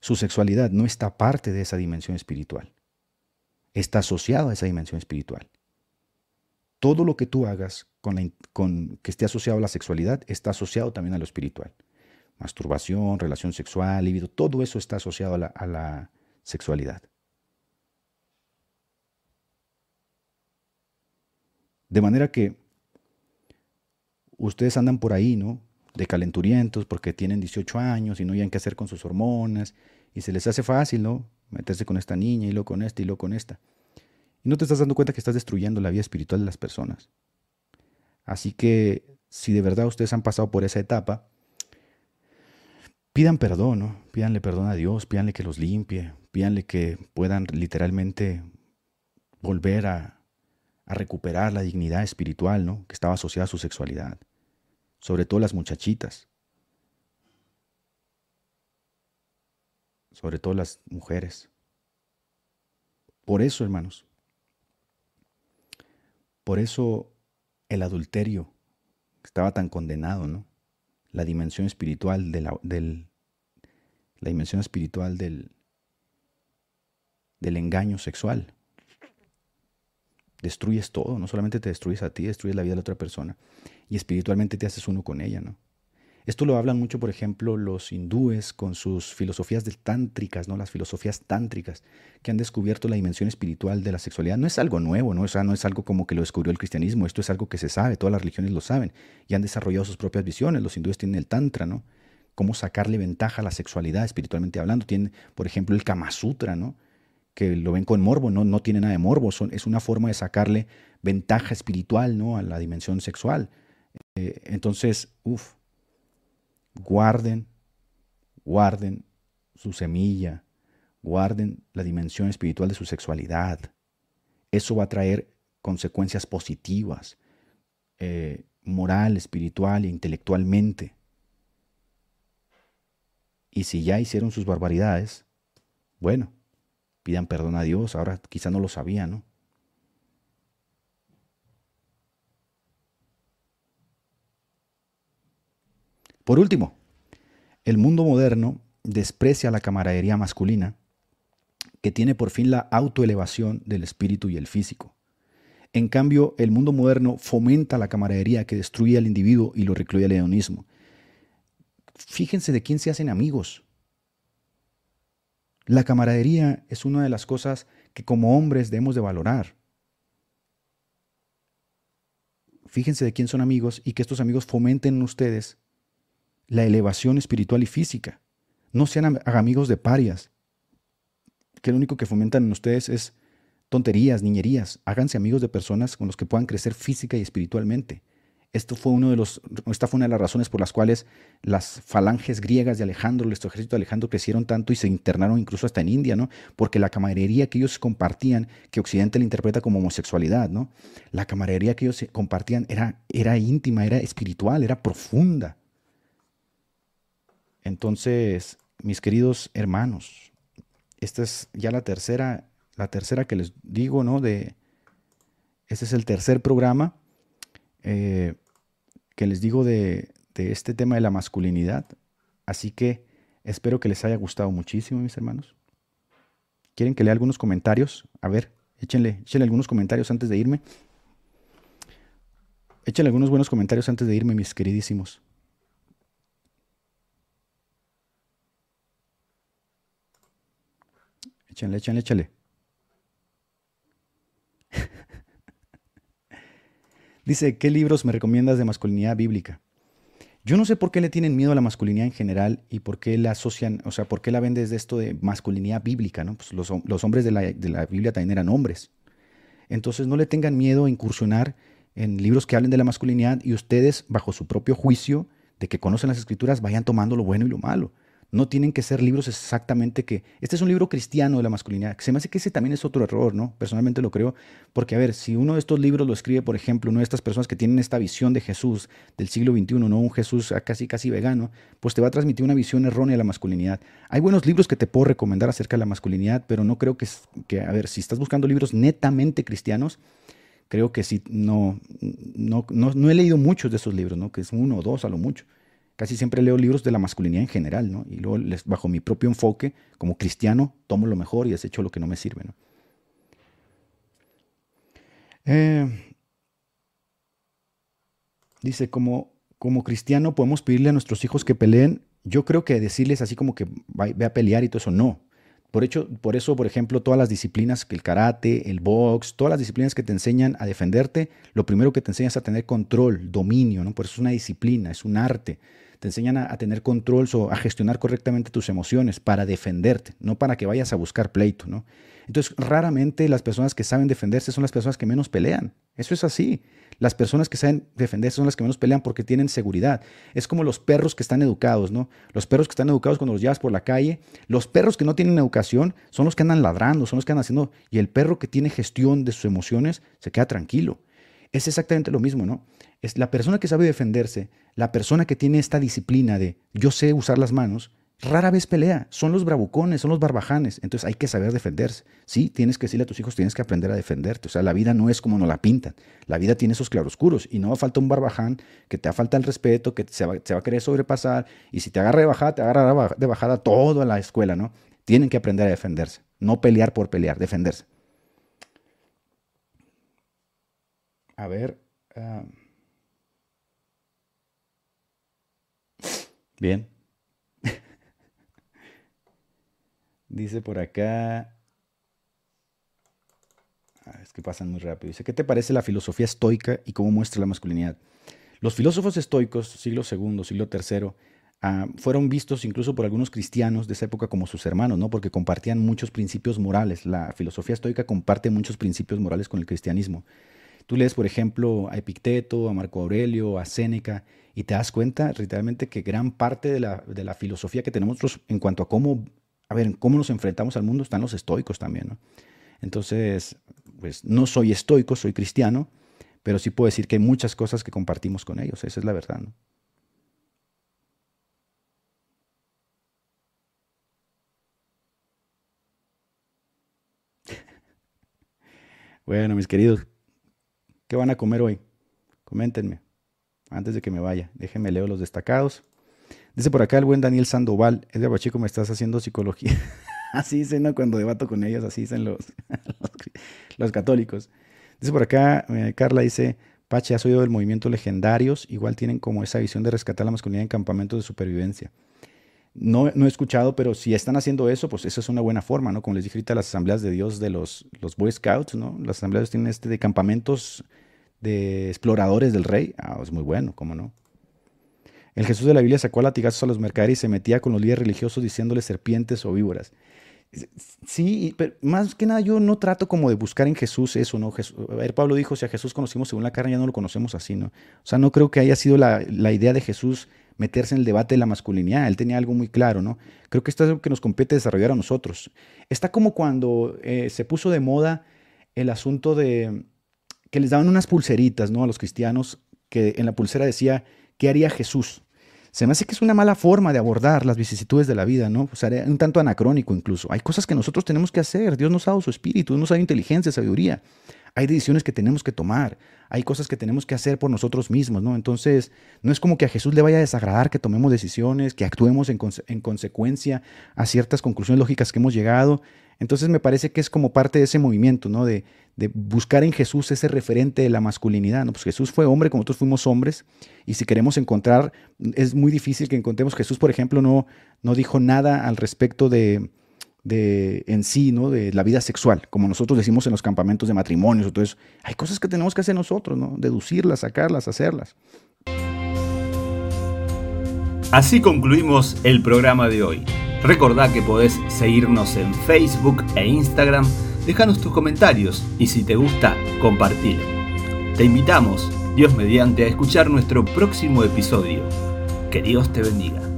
su sexualidad no está parte de esa dimensión espiritual. Está asociado a esa dimensión espiritual. Todo lo que tú hagas que esté asociado a la sexualidad está asociado también a lo espiritual. Masturbación, relación sexual, libido, todo eso está asociado a la, a la sexualidad. De manera que ustedes andan por ahí, ¿no? De calenturientos porque tienen 18 años y no hayan qué hacer con sus hormonas y se les hace fácil, ¿no? Meterse con esta niña y luego con esta y luego con esta. Y no te estás dando cuenta que estás destruyendo la vida espiritual de las personas. Así que si de verdad ustedes han pasado por esa etapa, pidan perdón, ¿no? Pídanle perdón a Dios, pídanle que los limpie, pídanle que puedan literalmente volver a, a recuperar la dignidad espiritual, ¿no? Que estaba asociada a su sexualidad. Sobre todo las muchachitas. Sobre todo las mujeres. Por eso, hermanos. Por eso el adulterio estaba tan condenado, ¿no? La dimensión espiritual de la, del, la dimensión espiritual del, del engaño sexual. Destruyes todo, no solamente te destruyes a ti, destruyes la vida de la otra persona y espiritualmente te haces uno con ella, ¿no? Esto lo hablan mucho, por ejemplo, los hindúes con sus filosofías del tántricas, ¿no? Las filosofías tántricas que han descubierto la dimensión espiritual de la sexualidad. No es algo nuevo, ¿no? O sea, no es algo como que lo descubrió el cristianismo, esto es algo que se sabe, todas las religiones lo saben y han desarrollado sus propias visiones. Los hindúes tienen el tantra, ¿no? Cómo sacarle ventaja a la sexualidad espiritualmente hablando. Tienen, por ejemplo, el Kama Sutra, ¿no? que lo ven con morbo, no, no tiene nada de morbo, son, es una forma de sacarle ventaja espiritual ¿no? a la dimensión sexual. Eh, entonces, uff, guarden, guarden su semilla, guarden la dimensión espiritual de su sexualidad. Eso va a traer consecuencias positivas, eh, moral, espiritual e intelectualmente. Y si ya hicieron sus barbaridades, bueno, pidan perdón a Dios, ahora quizá no lo sabían, ¿no? Por último, el mundo moderno desprecia la camaradería masculina que tiene por fin la autoelevación del espíritu y el físico. En cambio, el mundo moderno fomenta la camaradería que destruye al individuo y lo recluye al hedonismo. Fíjense de quién se hacen amigos. La camaradería es una de las cosas que como hombres debemos de valorar. Fíjense de quién son amigos y que estos amigos fomenten en ustedes la elevación espiritual y física. No sean amigos de parias, que lo único que fomentan en ustedes es tonterías, niñerías. Háganse amigos de personas con los que puedan crecer física y espiritualmente. Esto fue uno de los, esta fue una de las razones por las cuales las falanges griegas de Alejandro, el ejército de Alejandro, crecieron tanto y se internaron incluso hasta en India, ¿no? Porque la camaradería que ellos compartían, que Occidente la interpreta como homosexualidad, ¿no? La camaradería que ellos compartían era, era íntima, era espiritual, era profunda. Entonces, mis queridos hermanos, esta es ya la tercera, la tercera que les digo, ¿no? De, este es el tercer programa eh, que les digo de, de, este tema de la masculinidad. Así que espero que les haya gustado muchísimo, mis hermanos. ¿Quieren que lea algunos comentarios? A ver, échenle, échenle algunos comentarios antes de irme. Échenle algunos buenos comentarios antes de irme, mis queridísimos. Échenle, échenle, échenle. Dice, ¿qué libros me recomiendas de masculinidad bíblica? Yo no sé por qué le tienen miedo a la masculinidad en general y por qué la asocian, o sea, por qué la ven desde esto de masculinidad bíblica, ¿no? Pues los, los hombres de la, de la, Biblia también eran hombres. Entonces no le tengan miedo a incursionar en libros que hablen de la masculinidad y ustedes, bajo su propio juicio de que conocen las escrituras, vayan tomando lo bueno y lo malo. No tienen que ser libros exactamente que... Este es un libro cristiano de la masculinidad. Se me hace que ese también es otro error, ¿no? Personalmente lo creo. Porque, a ver, si uno de estos libros lo escribe, por ejemplo, una de estas personas que tienen esta visión de Jesús del siglo XXI, ¿no? Un Jesús casi, casi vegano, pues te va a transmitir una visión errónea de la masculinidad. Hay buenos libros que te puedo recomendar acerca de la masculinidad, pero no creo que, que a ver, si estás buscando libros netamente cristianos, creo que sí, no, no, no, no he leído muchos de esos libros, ¿no? Que es uno o dos a lo mucho. Casi siempre leo libros de la masculinidad en general, ¿no? Y luego, les, bajo mi propio enfoque, como cristiano, tomo lo mejor y desecho lo que no me sirve. Eh, dice, como, como cristiano podemos pedirle a nuestros hijos que peleen. Yo creo que decirles así como que ve a pelear y todo eso, no. Por, hecho, por eso, por ejemplo, todas las disciplinas, el karate, el box, todas las disciplinas que te enseñan a defenderte, lo primero que te enseñan es a tener control, dominio, ¿no? Por eso es una disciplina, es un arte te enseñan a, tener control o a gestionar correctamente tus emociones para defenderte, no para que vayas a buscar pleito, ¿no? Entonces, raramente las personas que saben defenderse son las personas que menos pelean. Eso es así. Las personas que saben defenderse son las que menos pelean porque tienen seguridad. Es como los perros que están educados, ¿no? Los perros que están educados cuando los llevas por la calle, los perros que no tienen educación son los que andan ladrando, son los que andan haciendo, y el perro que tiene gestión de sus emociones se queda tranquilo. Es exactamente lo mismo, ¿no? Es la persona que sabe defenderse, la persona que tiene esta disciplina de yo sé usar las manos, rara vez pelea. Son los bravucones, son los barbajanes. Entonces hay que saber defenderse. Sí, tienes que decirle a tus hijos, tienes que aprender a defenderte. O sea, la vida no es como nos la pintan. La vida tiene esos claroscuros y no va a falta un barbaján que te falta el respeto, que se va, a querer sobrepasar. Y si te agarra de bajada, te agarra de bajada todo la escuela, ¿no? Tienen que aprender a defenderse. No pelear por pelear, defenderse. A ver. Ah, Bien. Dice por acá. Ah, es que pasan muy rápido. Dice, ¿qué te parece la filosofía estoica y cómo muestra la masculinidad? Los filósofos estoicos, siglo II, siglo III, ah, fueron vistos incluso por algunos cristianos de esa época como sus hermanos, ¿no? Porque compartían muchos principios morales. La filosofía estoica comparte muchos principios morales con el cristianismo. Tú lees, por ejemplo, a Epicteto, a Marco Aurelio, a Séneca, y te das cuenta literalmente que gran parte de la, de la filosofía que tenemos en cuanto a cómo, a ver, cómo nos enfrentamos al mundo están los estoicos también, ¿no? Entonces, pues no soy estoico, soy cristiano, pero sí puedo decir que hay muchas cosas que compartimos con ellos, esa es la verdad, ¿no? Bueno, mis queridos, ¿Qué van a comer hoy? Coméntenme. Antes de que me vaya, déjenme leer los destacados. Dice por acá el buen Daniel Sandoval, Edgar Bachico, me estás haciendo psicología. así dicen ¿no? cuando debato con ellos, así dicen los, los, católicos. Dice por acá, eh, Carla dice, Pache, ¿has oído del movimiento legendarios? Igual tienen como esa visión de rescatar la masculinidad en campamentos de supervivencia. No, no he escuchado, pero si están haciendo eso, pues esa es una buena forma, ¿no? Como les dije ahorita, las asambleas de Dios de los, los Boy Scouts, ¿no? Las asambleas tienen este de campamentos de exploradores del rey. Ah, es muy bueno, ¿cómo no? El Jesús de la Biblia sacó a latigazos a los mercaderes y se metía con los líderes religiosos diciéndoles serpientes o víboras. Sí, pero más que nada yo no trato como de buscar en Jesús eso, ¿no? a ver, Pablo dijo, si a Jesús conocimos según la carne, ya no lo conocemos así, ¿no? O sea, no creo que haya sido la, la idea de Jesús meterse en el debate de la masculinidad. Él tenía algo muy claro, ¿no? Creo que esto es algo que nos compete desarrollar a nosotros. Está como cuando eh, se puso de moda el asunto de que les daban unas pulseritas, ¿no? A los cristianos, que en la pulsera decía, ¿qué haría Jesús? Se me hace que es una mala forma de abordar las vicisitudes de la vida, ¿no? Un tanto anacrónico incluso. Hay cosas que nosotros tenemos que hacer. Dios nos ha dado su espíritu, nos ha dado inteligencia, sabiduría hay decisiones que tenemos que tomar, hay cosas que tenemos que hacer por nosotros mismos, ¿no? Entonces, no es como que a Jesús le vaya a desagradar que tomemos decisiones, que actuemos en, consecuencia a ciertas conclusiones lógicas que hemos llegado. Entonces, me parece que es como parte de ese movimiento, ¿no? De, buscar en Jesús ese referente de la masculinidad, ¿no? Pues Jesús fue hombre como nosotros fuimos hombres, y si queremos encontrar, es muy difícil que encontremos, Jesús, por ejemplo, no, no dijo nada al respecto de, de, en sí, ¿no? de la vida sexual, como nosotros decimos en los campamentos de matrimonios. Entonces, hay cosas que tenemos que hacer nosotros, ¿no? deducirlas, sacarlas, hacerlas. Así concluimos el programa de hoy. Recordá que podés seguirnos en Facebook e Instagram, déjanos tus comentarios y si te gusta, compartilo. Te invitamos, Dios mediante, a escuchar nuestro próximo episodio. Que Dios te bendiga.